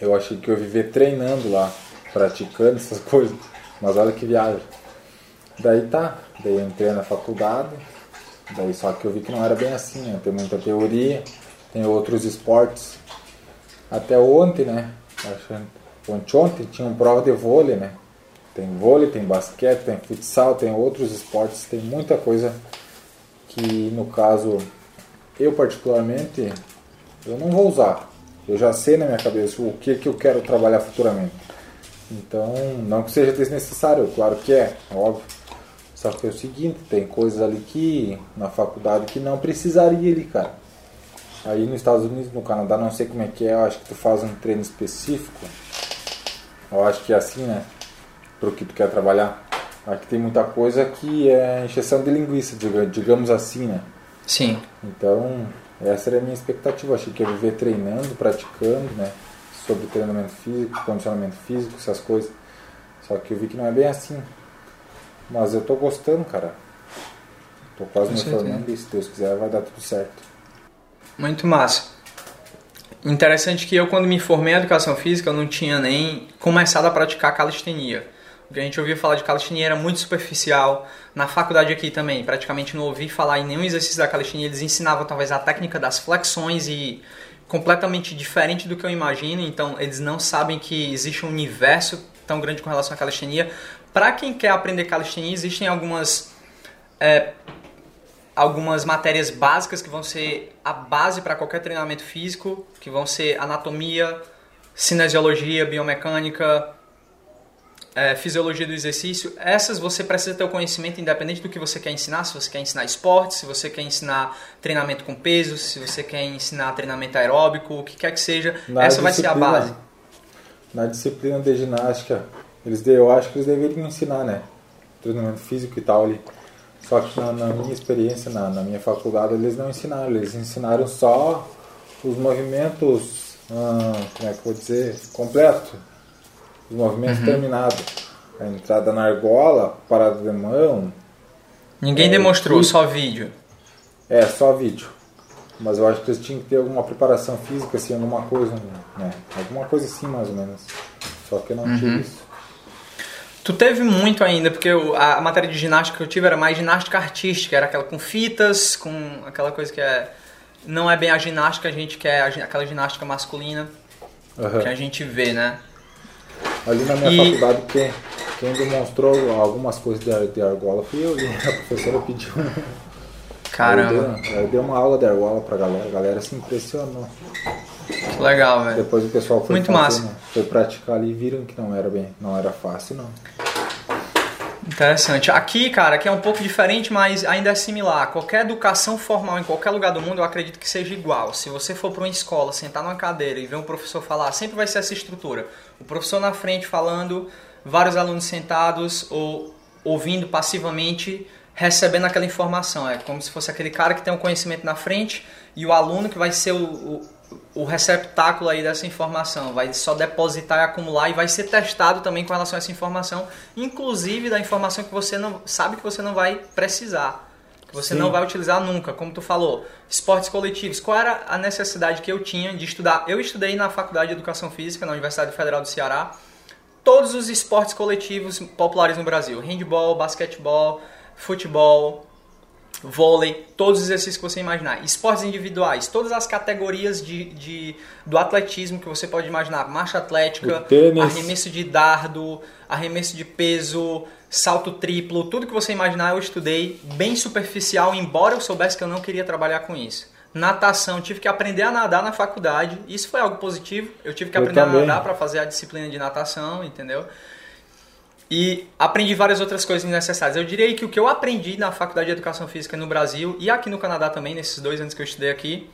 eu achei que eu ia viver treinando lá, praticando essas *laughs* coisas. Mas olha que viagem. Daí tá, daí entrei na faculdade, daí só que eu vi que não era bem assim, né? Tem muita teoria, tem outros esportes. Até ontem, né? Ontem, ontem tinha uma prova de vôlei, né? Tem vôlei, tem basquete, tem futsal, tem outros esportes, tem muita coisa que no caso eu particularmente eu não vou usar. Eu já sei na minha cabeça o que, que eu quero trabalhar futuramente. Então, não que seja desnecessário, claro que é, óbvio. Só que é o seguinte, tem coisas ali que na faculdade que não precisaria ali, cara. Aí nos Estados Unidos, no Canadá, não sei como é que é, eu acho que tu faz um treino específico Eu acho que é assim, né? Pro que tu quer trabalhar. Aqui tem muita coisa que é encheção de linguiça, digamos assim, né? Sim. Então, essa era a minha expectativa. Achei que ia viver treinando, praticando, né? Sobre treinamento físico, condicionamento físico, essas coisas. Só que eu vi que não é bem assim. Mas eu tô gostando, cara. Tô quase me formando e se Deus quiser vai dar tudo certo. Muito massa. Interessante que eu, quando me formei em educação física, eu não tinha nem começado a praticar calistenia. A gente ouvia falar de calistenia era muito superficial. Na faculdade aqui também, praticamente não ouvi falar em nenhum exercício da calistenia. Eles ensinavam talvez a técnica das flexões e completamente diferente do que eu imagino. Então, eles não sabem que existe um universo tão grande com relação à calistenia. Para quem quer aprender calistenia, existem algumas é, algumas matérias básicas que vão ser a base para qualquer treinamento físico, que vão ser anatomia, cinesiologia, biomecânica, é, fisiologia do exercício. Essas você precisa ter o conhecimento independente do que você quer ensinar. Se você quer ensinar esporte, se você quer ensinar treinamento com peso, se você quer ensinar treinamento aeróbico, o que quer que seja, Na essa vai ser a base. Na disciplina de ginástica, eles, eu acho que eles deveriam ensinar, né? Treinamento físico e tal ali. Só que na, na minha experiência, na, na, minha faculdade, eles não ensinaram. Eles ensinaram só os movimentos, ah, como é que eu vou dizer, completo. Os movimentos uhum. terminados. A entrada na argola, parada de mão. Ninguém é, demonstrou, só vídeo. É, só vídeo. Mas eu acho que eles tinham que ter alguma preparação física, assim, alguma coisa, né? Alguma coisa assim, mais ou menos. Só que eu não uhum. tive isso. Tu teve muito ainda, porque a matéria de ginástica que eu tive era mais ginástica artística, era aquela com fitas, com aquela coisa que é. Não é bem a ginástica, a gente quer aquela ginástica masculina uhum. que a gente vê, né? Ali na minha e... faculdade, quem, quem demonstrou algumas coisas de, de argola fui eu e *laughs* a professora pediu. Caramba. Eu dei, uma aula de argola pra galera, a galera se impressionou. Que legal, velho. Depois o pessoal foi, Muito massa. foi praticar ali e viram que não era bem, não era fácil, não. Interessante. Aqui, cara, aqui é um pouco diferente, mas ainda é similar. Qualquer educação formal em qualquer lugar do mundo, eu acredito que seja igual. Se você for para uma escola, sentar numa cadeira e ver um professor falar, sempre vai ser essa estrutura. O professor na frente falando, vários alunos sentados ou ouvindo passivamente, recebendo aquela informação. É como se fosse aquele cara que tem um conhecimento na frente e o aluno que vai ser o, o o receptáculo aí dessa informação, vai só depositar e acumular e vai ser testado também com relação a essa informação, inclusive da informação que você não sabe que você não vai precisar, que você Sim. não vai utilizar nunca, como tu falou, esportes coletivos. Qual era a necessidade que eu tinha de estudar? Eu estudei na Faculdade de Educação Física na Universidade Federal do Ceará, todos os esportes coletivos populares no Brasil, handball, basquetebol, futebol, vôlei, todos os exercícios que você imaginar. Esportes individuais, todas as categorias de, de do atletismo que você pode imaginar. Marcha atlética, arremesso de dardo, arremesso de peso, salto triplo, tudo que você imaginar eu estudei bem superficial, embora eu soubesse que eu não queria trabalhar com isso. Natação, tive que aprender a nadar na faculdade. Isso foi algo positivo. Eu tive que aprender a nadar para fazer a disciplina de natação, entendeu? E aprendi várias outras coisas necessárias. Eu diria que o que eu aprendi na Faculdade de Educação Física no Brasil e aqui no Canadá também, nesses dois anos que eu estudei aqui,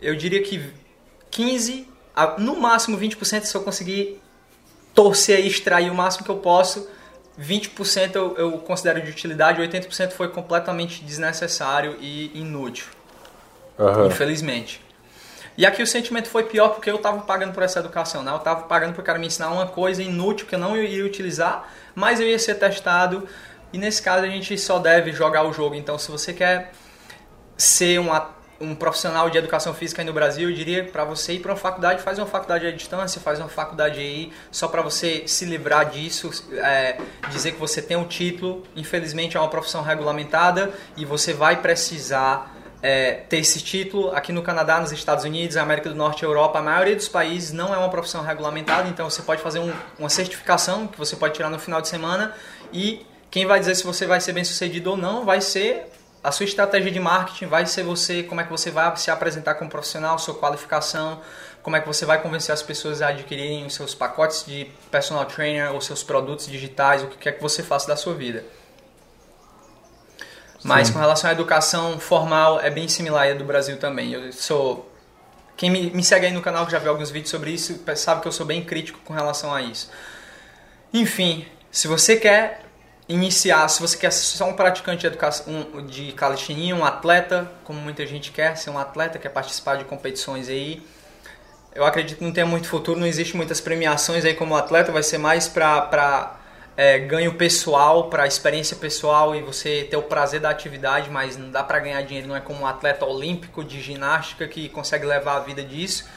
eu diria que 15, no máximo 20% se eu conseguir torcer e extrair o máximo que eu posso, 20% eu, eu considero de utilidade, 80% foi completamente desnecessário e inútil. Uhum. Infelizmente. E aqui o sentimento foi pior porque eu estava pagando por essa educação, né? Estava pagando para o cara me ensinar uma coisa inútil que eu não iria utilizar, mas eu ia ser testado. E nesse caso a gente só deve jogar o jogo. Então, se você quer ser um, um profissional de educação física aí no Brasil, eu diria para você ir para uma faculdade, faz uma faculdade à distância, faz uma faculdade aí, só para você se livrar disso, é, dizer que você tem um título. Infelizmente é uma profissão regulamentada e você vai precisar é, ter esse título aqui no Canadá, nos Estados Unidos, América do Norte Europa, a maioria dos países não é uma profissão regulamentada, então você pode fazer um, uma certificação que você pode tirar no final de semana e quem vai dizer se você vai ser bem sucedido ou não vai ser a sua estratégia de marketing, vai ser você, como é que você vai se apresentar como profissional, sua qualificação, como é que você vai convencer as pessoas a adquirirem os seus pacotes de personal trainer ou seus produtos digitais, o que quer que você faça da sua vida. Mas Sim. com relação à educação formal, é bem similar à do Brasil também. Eu sou quem me, me segue aí no canal que já viu alguns vídeos sobre isso, sabe que eu sou bem crítico com relação a isso. Enfim, se você quer iniciar, se você quer ser só um praticante de, educação, um, de calistenia, um atleta, como muita gente quer, ser um atleta, quer participar de competições aí, eu acredito que não tem muito futuro, não existe muitas premiações aí como atleta, vai ser mais para é, ganho pessoal, para experiência pessoal e você ter o prazer da atividade, mas não dá para ganhar dinheiro, não é como um atleta olímpico de ginástica que consegue levar a vida disso.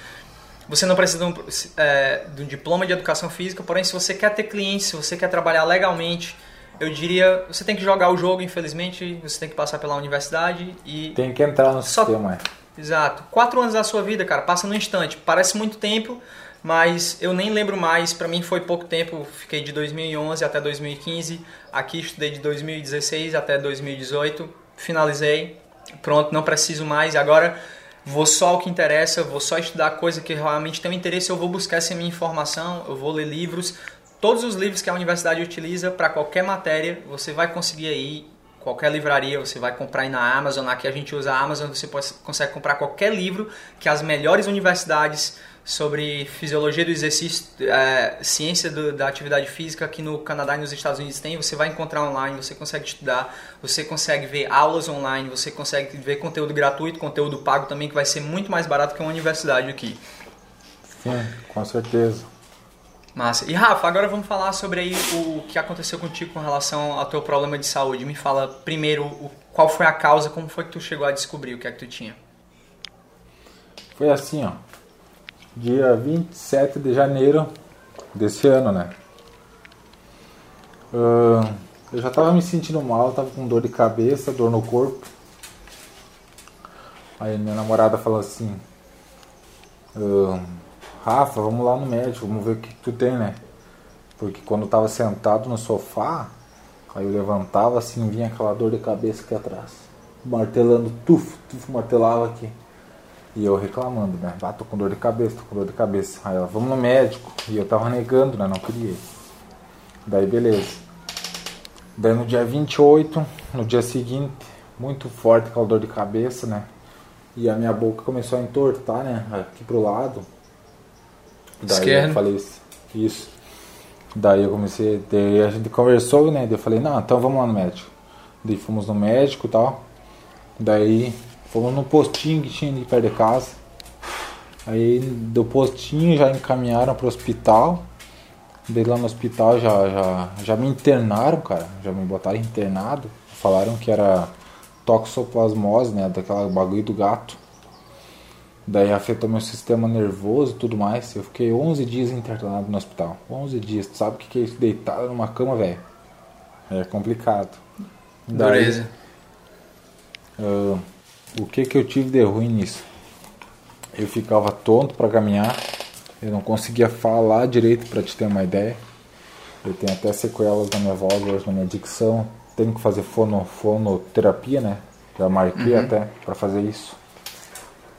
Você não precisa de um, é, de um diploma de educação física, porém, se você quer ter clientes, se você quer trabalhar legalmente, eu diria, você tem que jogar o jogo, infelizmente, você tem que passar pela universidade e... Tem que entrar no só... sistema, é. Exato. Quatro anos da sua vida, cara, passa no instante. Parece muito tempo, mas eu nem lembro mais. Para mim foi pouco tempo. Fiquei de 2011 até 2015. Aqui estudei de 2016 até 2018. Finalizei. Pronto, não preciso mais. Agora vou só ao que interessa. Vou só estudar coisa que realmente tem interesse. Eu vou buscar essa minha informação. Eu vou ler livros. Todos os livros que a universidade utiliza para qualquer matéria, você vai conseguir aí qualquer livraria, você vai comprar aí na Amazon, aqui a gente usa a Amazon, você pode, consegue comprar qualquer livro que as melhores universidades sobre fisiologia do exercício, é, ciência do, da atividade física aqui no Canadá e nos Estados Unidos tem, você vai encontrar online, você consegue estudar, você consegue ver aulas online, você consegue ver conteúdo gratuito, conteúdo pago também, que vai ser muito mais barato que uma universidade aqui. Sim, com certeza. Massa. E Rafa, agora vamos falar sobre aí o que aconteceu contigo com relação ao teu problema de saúde. Me fala primeiro o, qual foi a causa, como foi que tu chegou a descobrir o que é que tu tinha? Foi assim, ó. Dia 27 de janeiro desse ano, né? Uh, eu já tava me sentindo mal, tava com dor de cabeça, dor no corpo. Aí minha namorada falou assim. Uh, Rafa, vamos lá no médico, vamos ver o que tu tem, né? Porque quando eu tava sentado no sofá, aí eu levantava assim, vinha aquela dor de cabeça aqui atrás. Martelando, tuf, tuf, martelava aqui. E eu reclamando, né? Ah, tô com dor de cabeça, tô com dor de cabeça. Aí ela, vamos no médico. E eu tava negando, né? Não queria. Daí beleza. Daí no dia 28, no dia seguinte, muito forte aquela dor de cabeça, né? E a minha boca começou a entortar, né? Aqui pro lado. Daí Esquerdo. eu falei isso. Daí eu comecei, daí a gente conversou, né? Daí eu falei, não, então vamos lá no médico. Daí fomos no médico e tal. Daí fomos no postinho que tinha ali perto de casa. Aí do postinho já encaminharam pro hospital. Daí lá no hospital já, já, já me internaram, cara. Já me botaram internado. Falaram que era toxoplasmose, né? Daquela bagulho do gato. Daí afetou meu sistema nervoso e tudo mais. Eu fiquei 11 dias internado no hospital. 11 dias. Tu sabe o que é isso? Deitado numa cama, velho. É complicado. Daí, uh, o que que eu tive de ruim nisso? Eu ficava tonto para caminhar. Eu não conseguia falar direito para te ter uma ideia. Eu tenho até sequelas na minha voz hoje, na minha dicção. Tenho que fazer fono, fonoterapia, né? Já marquei uhum. até para fazer isso.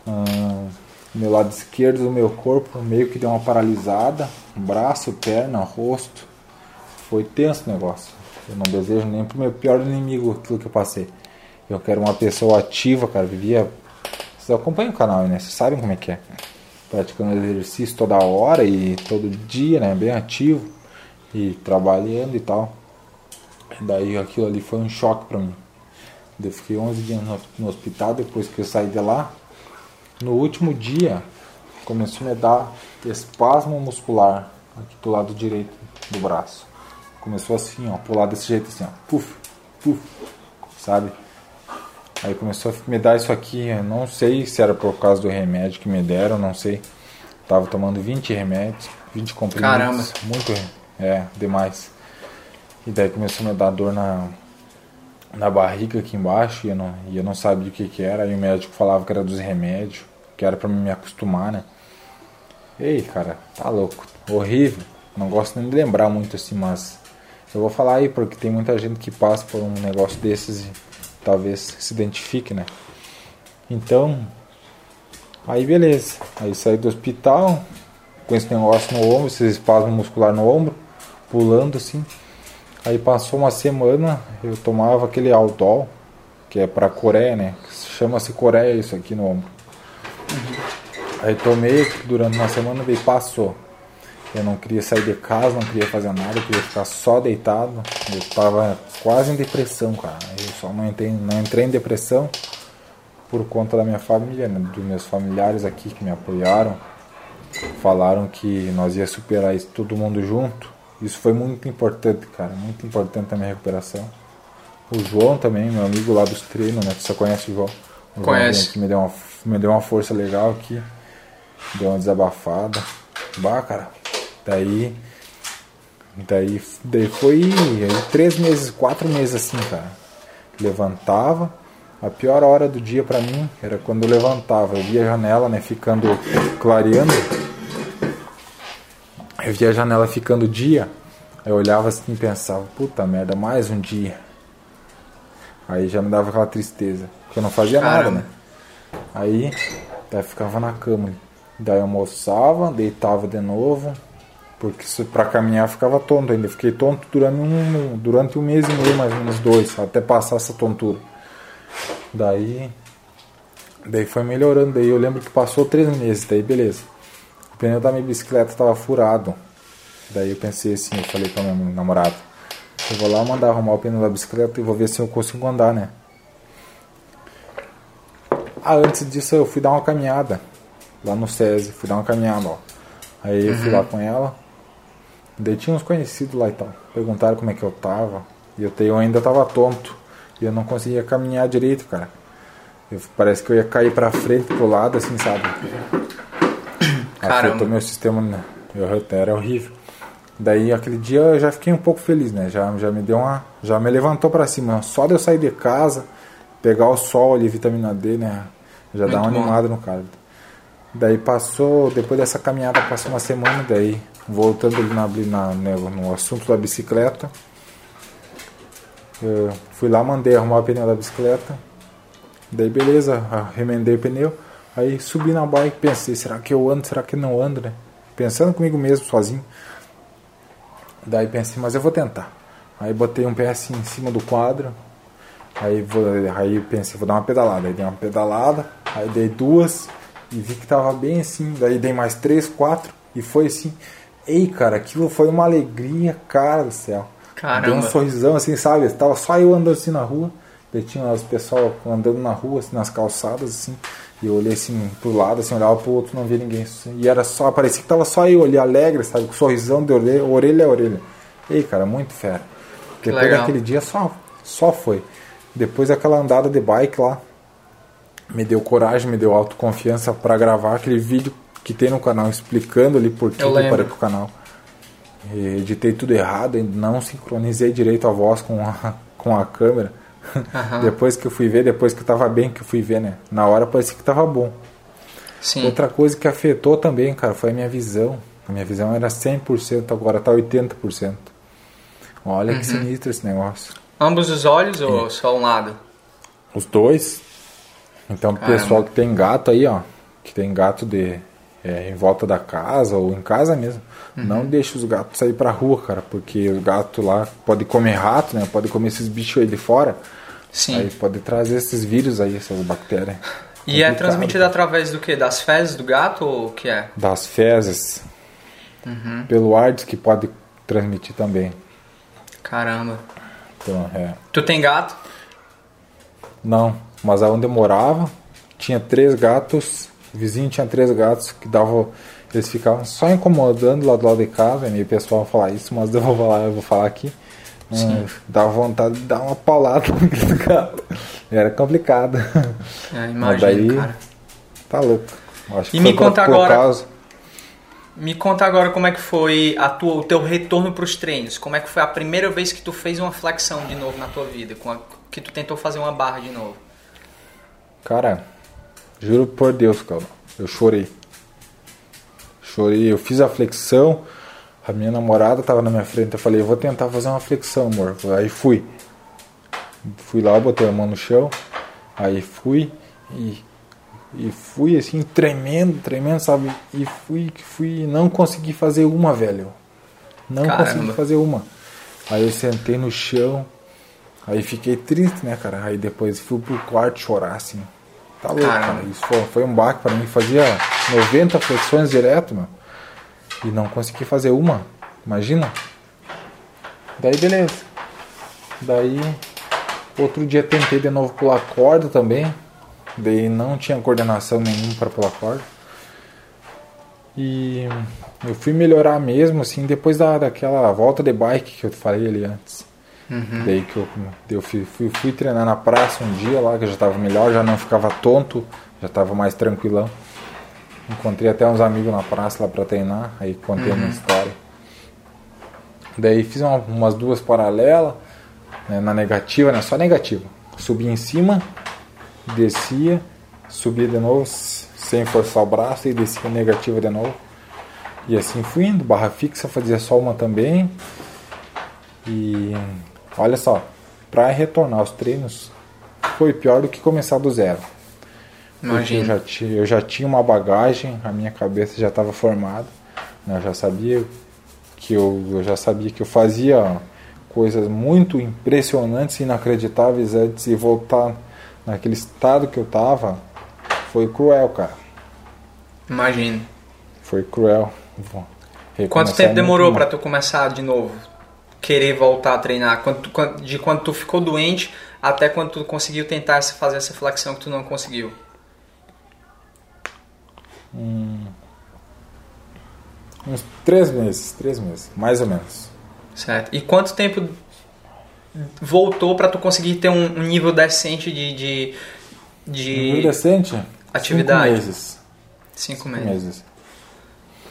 Hum, meu lado esquerdo do meu corpo meio que deu uma paralisada, braço, perna, rosto. Foi tenso o negócio. Eu não desejo nem pro meu pior inimigo aquilo que eu passei. Eu quero uma pessoa ativa, cara. Vivia. Vocês acompanham o canal, né? Vocês sabem como é que é. Praticando exercício toda hora e todo dia, né? Bem ativo. E trabalhando e tal. Daí aquilo ali foi um choque pra mim. Eu fiquei 11 dias no hospital depois que eu saí de lá. No último dia, começou a me dar espasmo muscular aqui do lado direito do braço. Começou assim, ó, pular desse jeito assim, ó, puf, puf, sabe? Aí começou a me dar isso aqui, eu não sei se era por causa do remédio que me deram, não sei. Tava tomando 20 remédios, 20 comprimidos. Caramba. Muito, é, demais. E daí começou a me dar dor na, na barriga aqui embaixo e eu não, e eu não sabia o que, que era. Aí o médico falava que era dos remédios, que era para me acostumar, né? Ei, cara, tá louco, horrível. Não gosto nem de lembrar muito assim, mas eu vou falar aí porque tem muita gente que passa por um negócio desses e talvez se identifique, né? Então, aí beleza. Aí saí do hospital com esse negócio no ombro, esse espasmo muscular no ombro, pulando assim. Aí passou uma semana, eu tomava aquele Aldol, que é para Coreia, né? Chama-se Coreia isso aqui no ombro. Aí tomei, durante uma semana, veio passou. Eu não queria sair de casa, não queria fazer nada, eu queria ficar só deitado. Eu tava quase em depressão, cara. Eu só não entrei, não entrei em depressão por conta da minha família, né? dos meus familiares aqui que me apoiaram. Falaram que nós ia superar isso todo mundo junto. Isso foi muito importante, cara. Muito importante na minha recuperação. O João também, meu amigo lá dos treinos, né? Você conhece o João? O Conhece. João que me deu, uma, me deu uma força legal aqui. Deu uma desabafada. Bah, cara. Daí. Daí, daí foi aí, três meses, quatro meses assim, cara. Levantava. A pior hora do dia pra mim era quando eu levantava. Eu via a janela, né, ficando clareando. Eu via a janela ficando dia. Aí eu olhava assim e pensava, puta merda, mais um dia. Aí já me dava aquela tristeza. Porque eu não fazia nada, Caramba. né? Aí, daí ficava na cama. Daí almoçava, deitava de novo. Porque pra caminhar ficava tonto ainda. Fiquei tonto durante um, durante um mês e meio, mais ou menos dois, até passar essa tontura. Daí. Daí foi melhorando. Daí eu lembro que passou três meses, daí beleza. O pneu da minha bicicleta tava furado. Daí eu pensei assim, eu falei pra minha namorada. Eu vou lá mandar arrumar o pneu da bicicleta e vou ver se eu consigo andar, né? Ah, antes disso eu fui dar uma caminhada lá no SESI, fui dar uma caminhada, ó. Aí eu fui lá com ela. Daí tinha uns conhecidos lá e tal. Perguntaram como é que eu tava. E eu, te- eu ainda tava tonto. E eu não conseguia caminhar direito, cara. Eu- parece que eu ia cair pra frente, pro lado, assim, sabe? *coughs* Afetou meu sistema, né? Eu, era horrível. Daí aquele dia eu já fiquei um pouco feliz, né? Já, já me deu uma. Já me levantou pra cima. Só de eu sair de casa, pegar o sol ali, vitamina D, né? Já dá Muito uma bom. animada no cara. Daí passou, depois dessa caminhada passou uma semana, daí voltando na, na- né, no assunto da bicicleta. Eu fui lá, mandei arrumar o pneu da bicicleta. Daí beleza, remendei o pneu. Aí subi na bike, pensei, será que eu ando, será que não ando, né? Pensando comigo mesmo, sozinho. Daí pensei, mas eu vou tentar. Aí botei um pé assim em cima do quadro. Aí, vou, aí pensei, vou dar uma pedalada. Aí dei uma pedalada, aí dei duas e vi que tava bem assim. Daí dei mais três, quatro e foi assim. Ei, cara, aquilo foi uma alegria, cara do céu. Caramba. Deu um sorrisão assim, sabe? Tava só eu andando assim na rua. Daí tinha os pessoal andando na rua, assim, nas calçadas, assim. E eu olhei assim pro lado, assim, olhava pro outro, não via ninguém. assim. E era só, parecia que tava só eu ali, alegre, sabe? Com sorrisão de orelha, orelha a orelha. Ei, cara, muito fera. Depois legal. daquele dia só, só foi. Depois daquela andada de bike lá, me deu coragem, me deu autoconfiança pra gravar aquele vídeo que tem no canal explicando ali por que Eu eu parei pro canal. E editei tudo errado, não sincronizei direito a voz com a, *laughs* com a câmera. Aham. *laughs* depois que eu fui ver, depois que eu tava bem, que eu fui ver, né? Na hora parecia que tava bom. Sim. Outra coisa que afetou também, cara, foi a minha visão. A minha visão era 100%, agora tá 80%. Olha Uhum. que sinistro esse negócio. Ambos os olhos ou só um lado? Os dois. Então, Caramba. pessoal que tem gato aí, ó, que tem gato de é, em volta da casa ou em casa mesmo, Uhum. não deixa os gatos sair pra rua, cara, porque o gato lá pode comer rato, né? Pode comer esses bichos aí de fora. Sim. Aí pode trazer esses vírus aí, essas bactérias. E é Complicado. transmitido através do que? Das fezes do gato ou o que é? Das fezes. Uhum. Pelo ar que pode transmitir também. Caramba. Então, é. Tu tem gato? Não, mas aonde eu morava, tinha três gatos, o vizinho tinha três gatos que davam. Eles ficavam só incomodando lá do lado de casa, é meio pessoal falar isso, mas eu vou falar, eu vou falar aqui. Hum, dava vontade de dar uma paulada naquele gato. *laughs* Era complicado. É, Mas imagino, daí- cara. Tá louco. Acho que E me conta agora- causa- Me conta agora como é que foi a tua, o teu retorno para os treinos. Como é que foi a primeira vez que tu fez uma flexão de novo na tua vida? Com a- que tu tentou fazer uma barra de novo? Cara, juro por Deus, cara, eu chorei. Chorei, eu fiz a flexão, a minha namorada tava na minha frente, eu falei, eu vou tentar fazer uma flexão, amor. Aí fui. Fui lá, botei a mão no chão, aí fui e, e fui assim, tremendo, tremendo, sabe? E fui, fui, não consegui fazer uma, velho. Não Caramba. consegui fazer uma. Aí eu sentei no chão, aí fiquei triste, né, cara? Aí depois fui pro quarto chorar, assim. Tá louco, cara. Isso foi, foi um baque pra mim. Fazia 90 flexões direto, mano. E não consegui fazer uma. Imagina. Daí beleza. Daí outro dia tentei de novo pular corda também. Daí não tinha coordenação nenhuma para pular corda. E eu fui melhorar mesmo, assim, depois da, daquela volta de bike que eu falei ali antes. Uhum. Daí que eu, eu fui, fui, fui, treinar na praça um dia lá, que eu já estava melhor, já não ficava tonto, já estava mais tranquilão. Encontrei até uns amigos na praça lá para treinar, aí contei uhum. uma história. Daí fiz uma, umas duas paralelas, né, na negativa, né, só negativa. Subi em cima, descia, subia de novo sem forçar o braço e descia negativa de novo. E assim fui indo, barra fixa fazia só uma também. E olha só, para retornar aos treinos foi pior do que começar do zero. Porque eu já, tinha, eu já tinha uma bagagem, a minha cabeça já estava formada, né? eu já sabia que eu, eu já sabia que eu fazia coisas muito impressionantes, inacreditáveis antes e voltar naquele estado que eu tava foi cruel, cara. Imagino. Foi cruel. Quanto tempo demorou para tu começar de novo? Querer voltar a treinar? Quando de quando tu ficou doente até quando tu conseguiu tentar fazer essa flexão que tu não conseguiu? Hum, uns três meses, três meses, mais ou menos. Certo. E quanto tempo voltou para tu conseguir ter um, nível decente de, de, de nível decente? Atividade. Cinco meses. Cinco, Cinco meses. meses.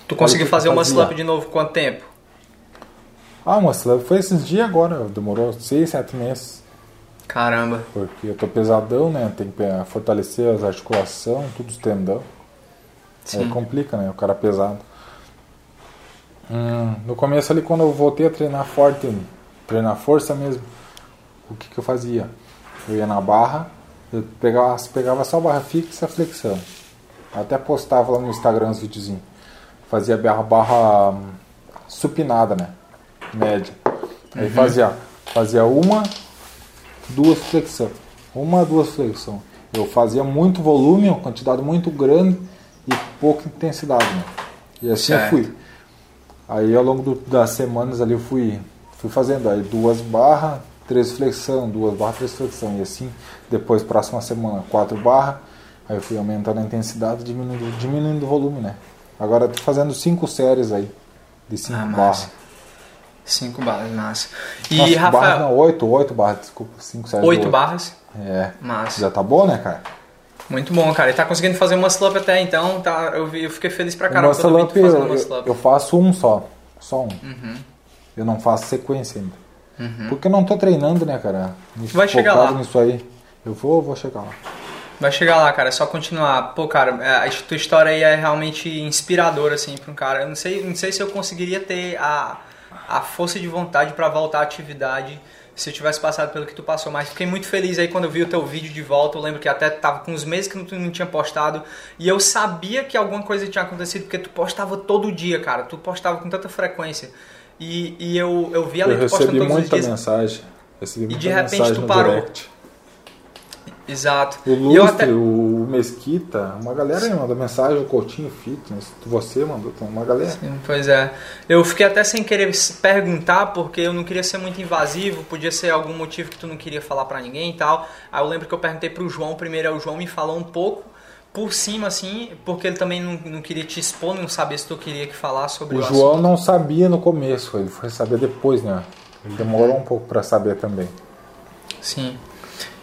Tu conseguiu fazer uma slump de novo quanto tempo? Ah, slump foi esses dias agora, demorou seis, sete meses. Caramba. Porque eu tô pesadão, né? Tem que fortalecer as articulações, tudo os tendão. Sim. Aí complica, né? O cara pesado. Hum, no começo ali, quando eu voltei a treinar forte, treinar força mesmo, o que, que eu fazia? Eu ia na barra, eu pegava, pegava só barra fixa e flexão. Até postava lá no Instagram os videozinhos. Fazia barra, barra hum, supinada, né? Média. Aí uhum. fazia, fazia uma, duas flexão. Uma, duas flexão. Eu fazia muito volume, uma quantidade muito grande e pouca intensidade, né? E assim certo. eu fui. Aí ao longo do, das semanas ali eu fui, fui fazendo aí duas barras, três flexão, duas barras, três flexão. E assim, depois próxima semana, quatro barras. Aí eu fui aumentando a intensidade, diminuindo, diminuindo o volume, né? Agora tô fazendo cinco séries aí, de cinco ah, barras. Cinco barras, massa. E Nossa, Rafael... Barras, não, oito, oito barras, desculpa, cinco séries. Oito barras? É. Massa. Já tá bom, né, cara? Muito bom, cara. Ele tá conseguindo fazer uma slump até então, tá, eu, eu fiquei feliz pra caramba quando eu, eu, eu faço um só, só um. Uhum. Eu não faço sequência ainda. Uhum. Porque eu não tô treinando, né, cara? Vai chegar lá. nisso aí. Eu vou, vou chegar lá. Vai chegar lá, cara. É só continuar. Pô, cara, é, a tua história aí é realmente inspiradora, assim, pra um cara. Eu não sei, não sei se eu conseguiria ter a, a força de vontade para voltar à atividade se eu tivesse passado pelo que tu passou, mas fiquei muito feliz aí quando eu vi o teu vídeo de volta. Eu lembro que até tava com uns meses que tu não tinha postado e eu sabia que alguma coisa tinha acontecido porque tu postava todo dia, cara. Tu postava com tanta frequência. E, e eu, eu vi ali eu tu postando todos os dias. Mensagem. Recebi muita e de repente tu parou. Direct. Exato. O Lustre, até... o Mesquita, uma galera aí mandou mensagem, o Coutinho Fitness, você mandou, uma galera. Sim, pois é. Eu fiquei até sem querer perguntar, porque eu não queria ser muito invasivo, podia ser algum motivo que tu não queria falar para ninguém e tal. Aí eu lembro que eu perguntei pro João, primeiro aí o João me falou um pouco, por cima, assim, porque ele também não, não queria te expor, não sabia se tu queria que falar sobre o, o João assunto. não sabia no começo, ele foi saber depois, né? Ele demorou um pouco para saber também. Sim.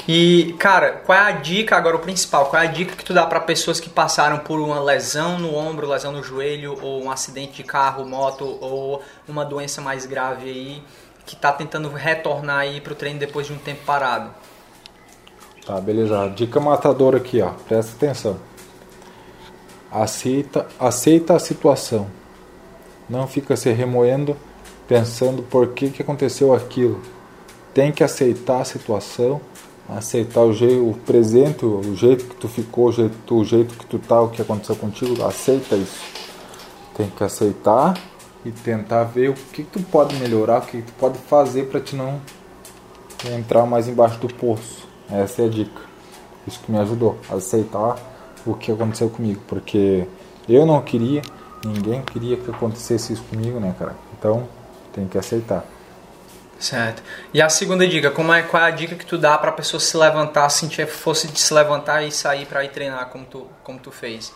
E, cara, qual é a dica, agora o principal, qual é a dica que tu dá para pessoas que passaram por uma lesão no ombro, lesão no joelho, ou um acidente de carro, moto, ou uma doença mais grave aí, que tá tentando retornar aí pro treino depois de um tempo parado? Tá, beleza. Dica matadora aqui, ó. Presta atenção. Aceita, aceita a situação. Não fica se remoendo pensando por que, que aconteceu aquilo. Tem que aceitar a situação aceitar o, jeito, o presente, o jeito que tu ficou, o jeito, o jeito que tu tá, o que aconteceu contigo, aceita isso. Tem que aceitar e tentar ver o que, que tu pode melhorar, o que, que tu pode fazer para te não entrar mais embaixo do poço. Essa é a dica. Isso que me ajudou aceitar o que aconteceu comigo, porque eu não queria, ninguém queria que acontecesse isso comigo, né, cara? Então, tem que aceitar. Certo. E a segunda dica, como é, qual é a dica que tu dá pra pessoa se levantar, sentir força de se levantar e sair pra ir treinar como tu, como tu fez?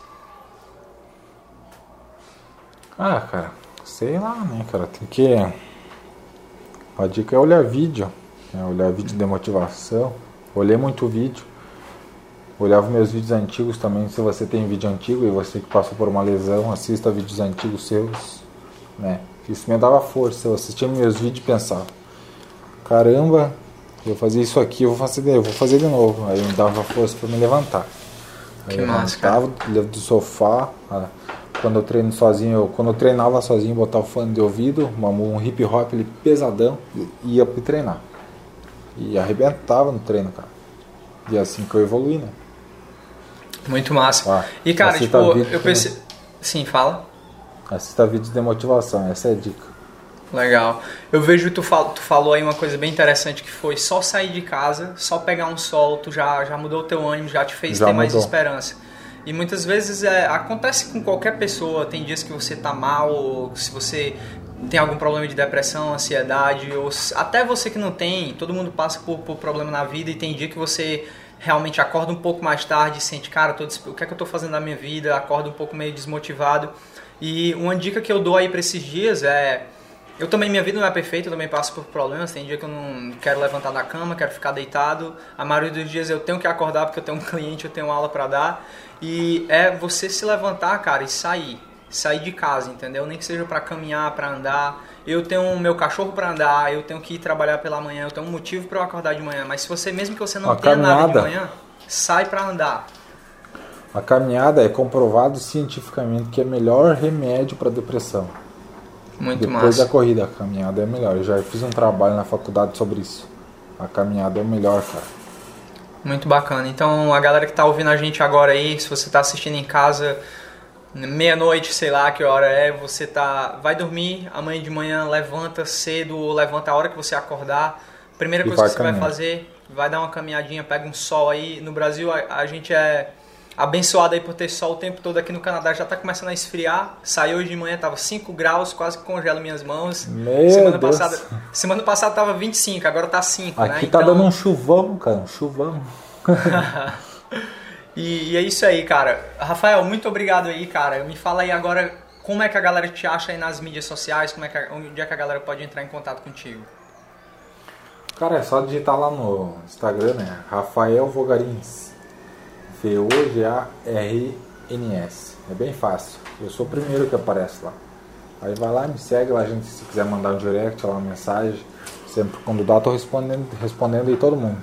Ah, cara, sei lá, né, cara, tem que... A dica é olhar vídeo, né? olhar vídeo de motivação. Olhei muito vídeo. Olhava meus vídeos antigos também, se você tem vídeo antigo e você que passou por uma lesão, assista vídeos antigos seus, né? Isso me dava força, eu assistia meus vídeos e pensava, caramba, eu fazia isso aqui, eu vou fazer, eu vou fazer de novo. Aí me dava força para me levantar. Aí Que eu massa, levantava do sofá, ah, quando eu treino sozinho, eu, quando eu treinava sozinho, botava o fone de ouvido, um hip hop ali pesadão e ia pro treinar. E arrebentava no treino, cara. E é assim que eu evolui, né? Muito massa. Ah, e cara, tipo, eu pensei. Sim, fala. Assista vídeos de motivação, essa é a dica. Legal. Eu vejo que tu, fal, tu falou aí uma coisa bem interessante que foi só sair de casa, só pegar um sol, tu já, já mudou o teu ânimo, já te fez Já ter mais mudou. esperança. E muitas vezes é, acontece com qualquer pessoa, tem dias que você tá mal, ou se você tem algum problema de depressão, ansiedade, ou até você que não tem, todo mundo passa por, por problema na vida e tem dia que você realmente acorda um pouco mais tarde e sente, cara, tô o que é que eu tô fazendo na minha vida, acorda um pouco meio desmotivado. E uma dica que eu dou aí para esses dias é eu também, minha vida não é perfeita, eu também passo por problemas. Tem dia que eu não quero levantar da cama, quero ficar deitado. A maioria dos dias eu tenho que acordar porque eu tenho um *laughs* cliente, eu tenho aula para dar. E é você se levantar, cara, e sair. Sair de casa, entendeu? Nem que seja para caminhar, para andar. Eu tenho meu cachorro para andar, eu tenho que ir trabalhar pela manhã, eu tenho um motivo para eu acordar de manhã. Mas se você, mesmo que você não Uma tenha nada de caminhada. manhã, sai para andar. A caminhada é comprovado cientificamente que é melhor remédio para depressão. Muito Depois massa. da corrida, a caminhada é melhor. Eu já fiz um trabalho na faculdade sobre isso. A caminhada é melhor, cara. Muito bacana. Então, a galera que tá ouvindo a gente agora aí, se você tá assistindo em casa, meia-noite, sei lá que hora é, você tá. Vai dormir, amanhã de manhã levanta cedo, ou levanta a hora que você acordar. Primeira coisa vai que você vai caminhar. fazer, vai dar uma caminhadinha, pega um sol aí. No Brasil, a, a gente é abençoado aí por ter sol o tempo todo aqui no Canadá, já tá começando a esfriar. Saiu hoje de manhã, tava 5 graus, quase que congela minhas mãos. Meu semana Deus. passada, semana passada tava 25, agora tá 5, né? Aqui tá Então- dando um chuvão, cara. Um chuvão. *laughs* *laughs* E, e é isso aí, cara. Rafael, muito obrigado aí, cara. Me fala aí agora como é que a galera te acha aí nas mídias sociais, como é que, a- onde é que a galera pode entrar em contato contigo. Cara, é só digitar lá no Instagram, né? Rafael Vogarins. V-O-G-A-R-N-S. É bem fácil. Eu sou o primeiro que aparece lá. Aí vai lá, me segue lá, gente, se quiser mandar um direct, lá uma mensagem. Sempre quando dá, tô respondendo, respondendo aí todo mundo.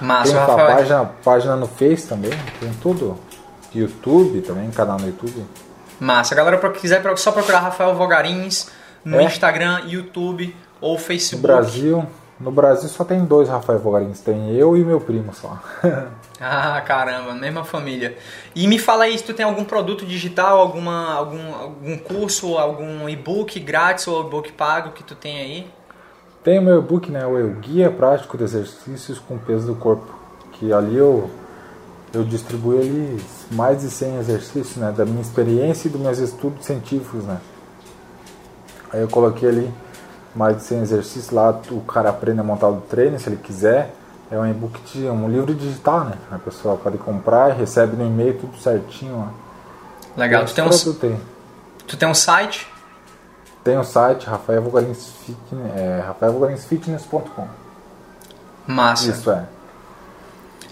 Massa, Tem Rafael. página, página no Face também, tem tudo. YouTube também, canal no YouTube. Massa. Galera pro- quiser só procurar Rafael Vogarins no É. Instagram, YouTube ou No Facebook. Brasil, no Brasil só tem dois Rafael Vogarins, tem eu e meu primo só. *laughs* Ah, caramba, mesma família. E me fala aí se tu tem algum produto digital, alguma, algum, algum curso, algum e-book grátis ou e-book pago que tu tem aí. Tem o meu e-book, né? O Guia Prático de Exercícios com Peso do Corpo. Que ali eu, eu distribuí ali mais de 100 exercícios, né? Da minha experiência e dos meus estudos científicos, né? Aí eu coloquei ali mais de 100 exercícios. Lá o cara aprende a montar o treino, se ele quiser. É um e-book, de- um livro digital, né? A pessoa pode comprar e recebe no e-mail tudo certinho. Legal. Tu tem, um, tu tem um site? Tem o site Rafael Vogarins Fitness, é, rafaelvogarinsfitness.com. Massa. Isso é.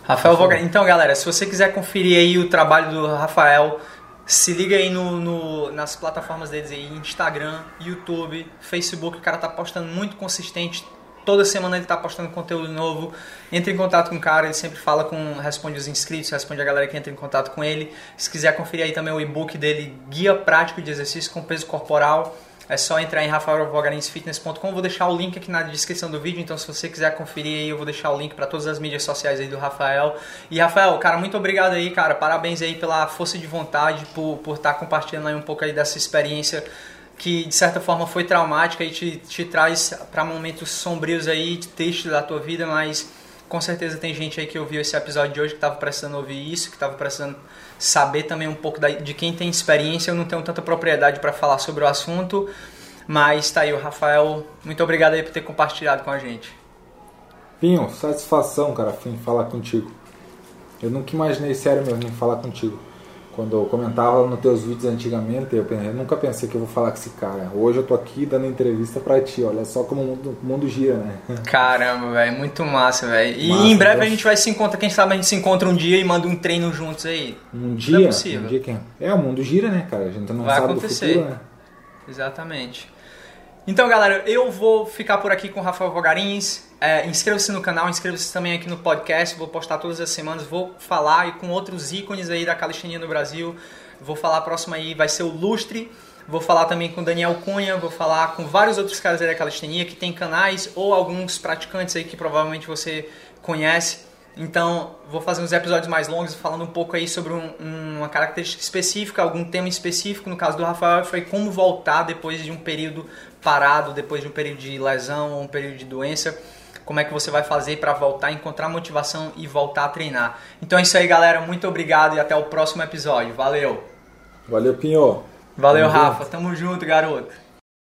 Rafael Vogar. Então, galera, se você quiser conferir aí o trabalho do Rafael, se liga aí no, no- nas plataformas deles aí, Instagram, YouTube, Facebook, o cara tá postando muito consistente. Toda semana ele tá postando conteúdo novo. Entre em contato com o cara, ele sempre fala com, responde os inscritos, responde a galera que entra em contato com ele. Se quiser conferir aí também o e-book dele, Guia Prático de Exercício com Peso Corporal, é só entrar em rafaelvogarinsfitness.com. Vou deixar o link aqui na descrição do vídeo, então se você quiser conferir aí, eu vou deixar o link para todas as mídias sociais aí do Rafael. E Rafael, cara, muito obrigado aí, cara. Parabéns aí pela força de vontade, por por estar compartilhando aí um pouco aí dessa experiência que de certa forma foi traumática e te, te traz para momentos sombrios aí, tristes da tua vida, mas com certeza tem gente aí que ouviu esse episódio de hoje que estava precisando ouvir isso, que estava precisando saber também um pouco de quem tem experiência. Eu não tenho tanta propriedade para falar sobre o assunto, mas tá aí o Rafael. Muito obrigado aí por ter compartilhado com a gente. Pinho, satisfação, cara, em falar contigo. Eu nunca imaginei, sério mesmo, falar contigo. Quando eu comentava nos teus vídeos antigamente, eu, pensei, eu, nunca pensei que eu vou falar com esse cara. Hoje eu tô aqui dando entrevista pra ti, olha só como o mundo, o mundo gira, né? *laughs* Caramba, velho, muito massa, velho. E massa, em breve Deus. a gente vai se encontrar, quem sabe a gente se encontra um dia e manda um treino juntos aí. Um dia? Não é possível. Um dia quem? É, o mundo gira, né, cara? A gente não vai sabe acontecer. do futuro, né? Exatamente. Então, galera, eu vou ficar por aqui com o Rafael Vogarins. É, inscreva-se no canal, inscreva-se também aqui no podcast. Vou postar todas as semanas. Vou falar e com outros ícones aí da calistenia no Brasil. Vou falar próximo aí, vai ser o Lustre. Vou falar também com Daniel Cunha, vou falar com vários outros caras aí da calistenia que tem canais ou alguns praticantes aí que provavelmente você conhece. Então, vou fazer uns episódios mais longos falando um pouco aí sobre um, uma característica específica, algum tema específico. No caso do Rafael, foi como voltar depois de um período parado, depois de um período de lesão ou um período de doença como é que você vai fazer para voltar, encontrar motivação e voltar a treinar. Então é isso aí, galera. Muito obrigado e até o próximo episódio. Valeu. Valeu, Pinho. Valeu, Tamo Rafa. Junto. Tamo junto, garoto.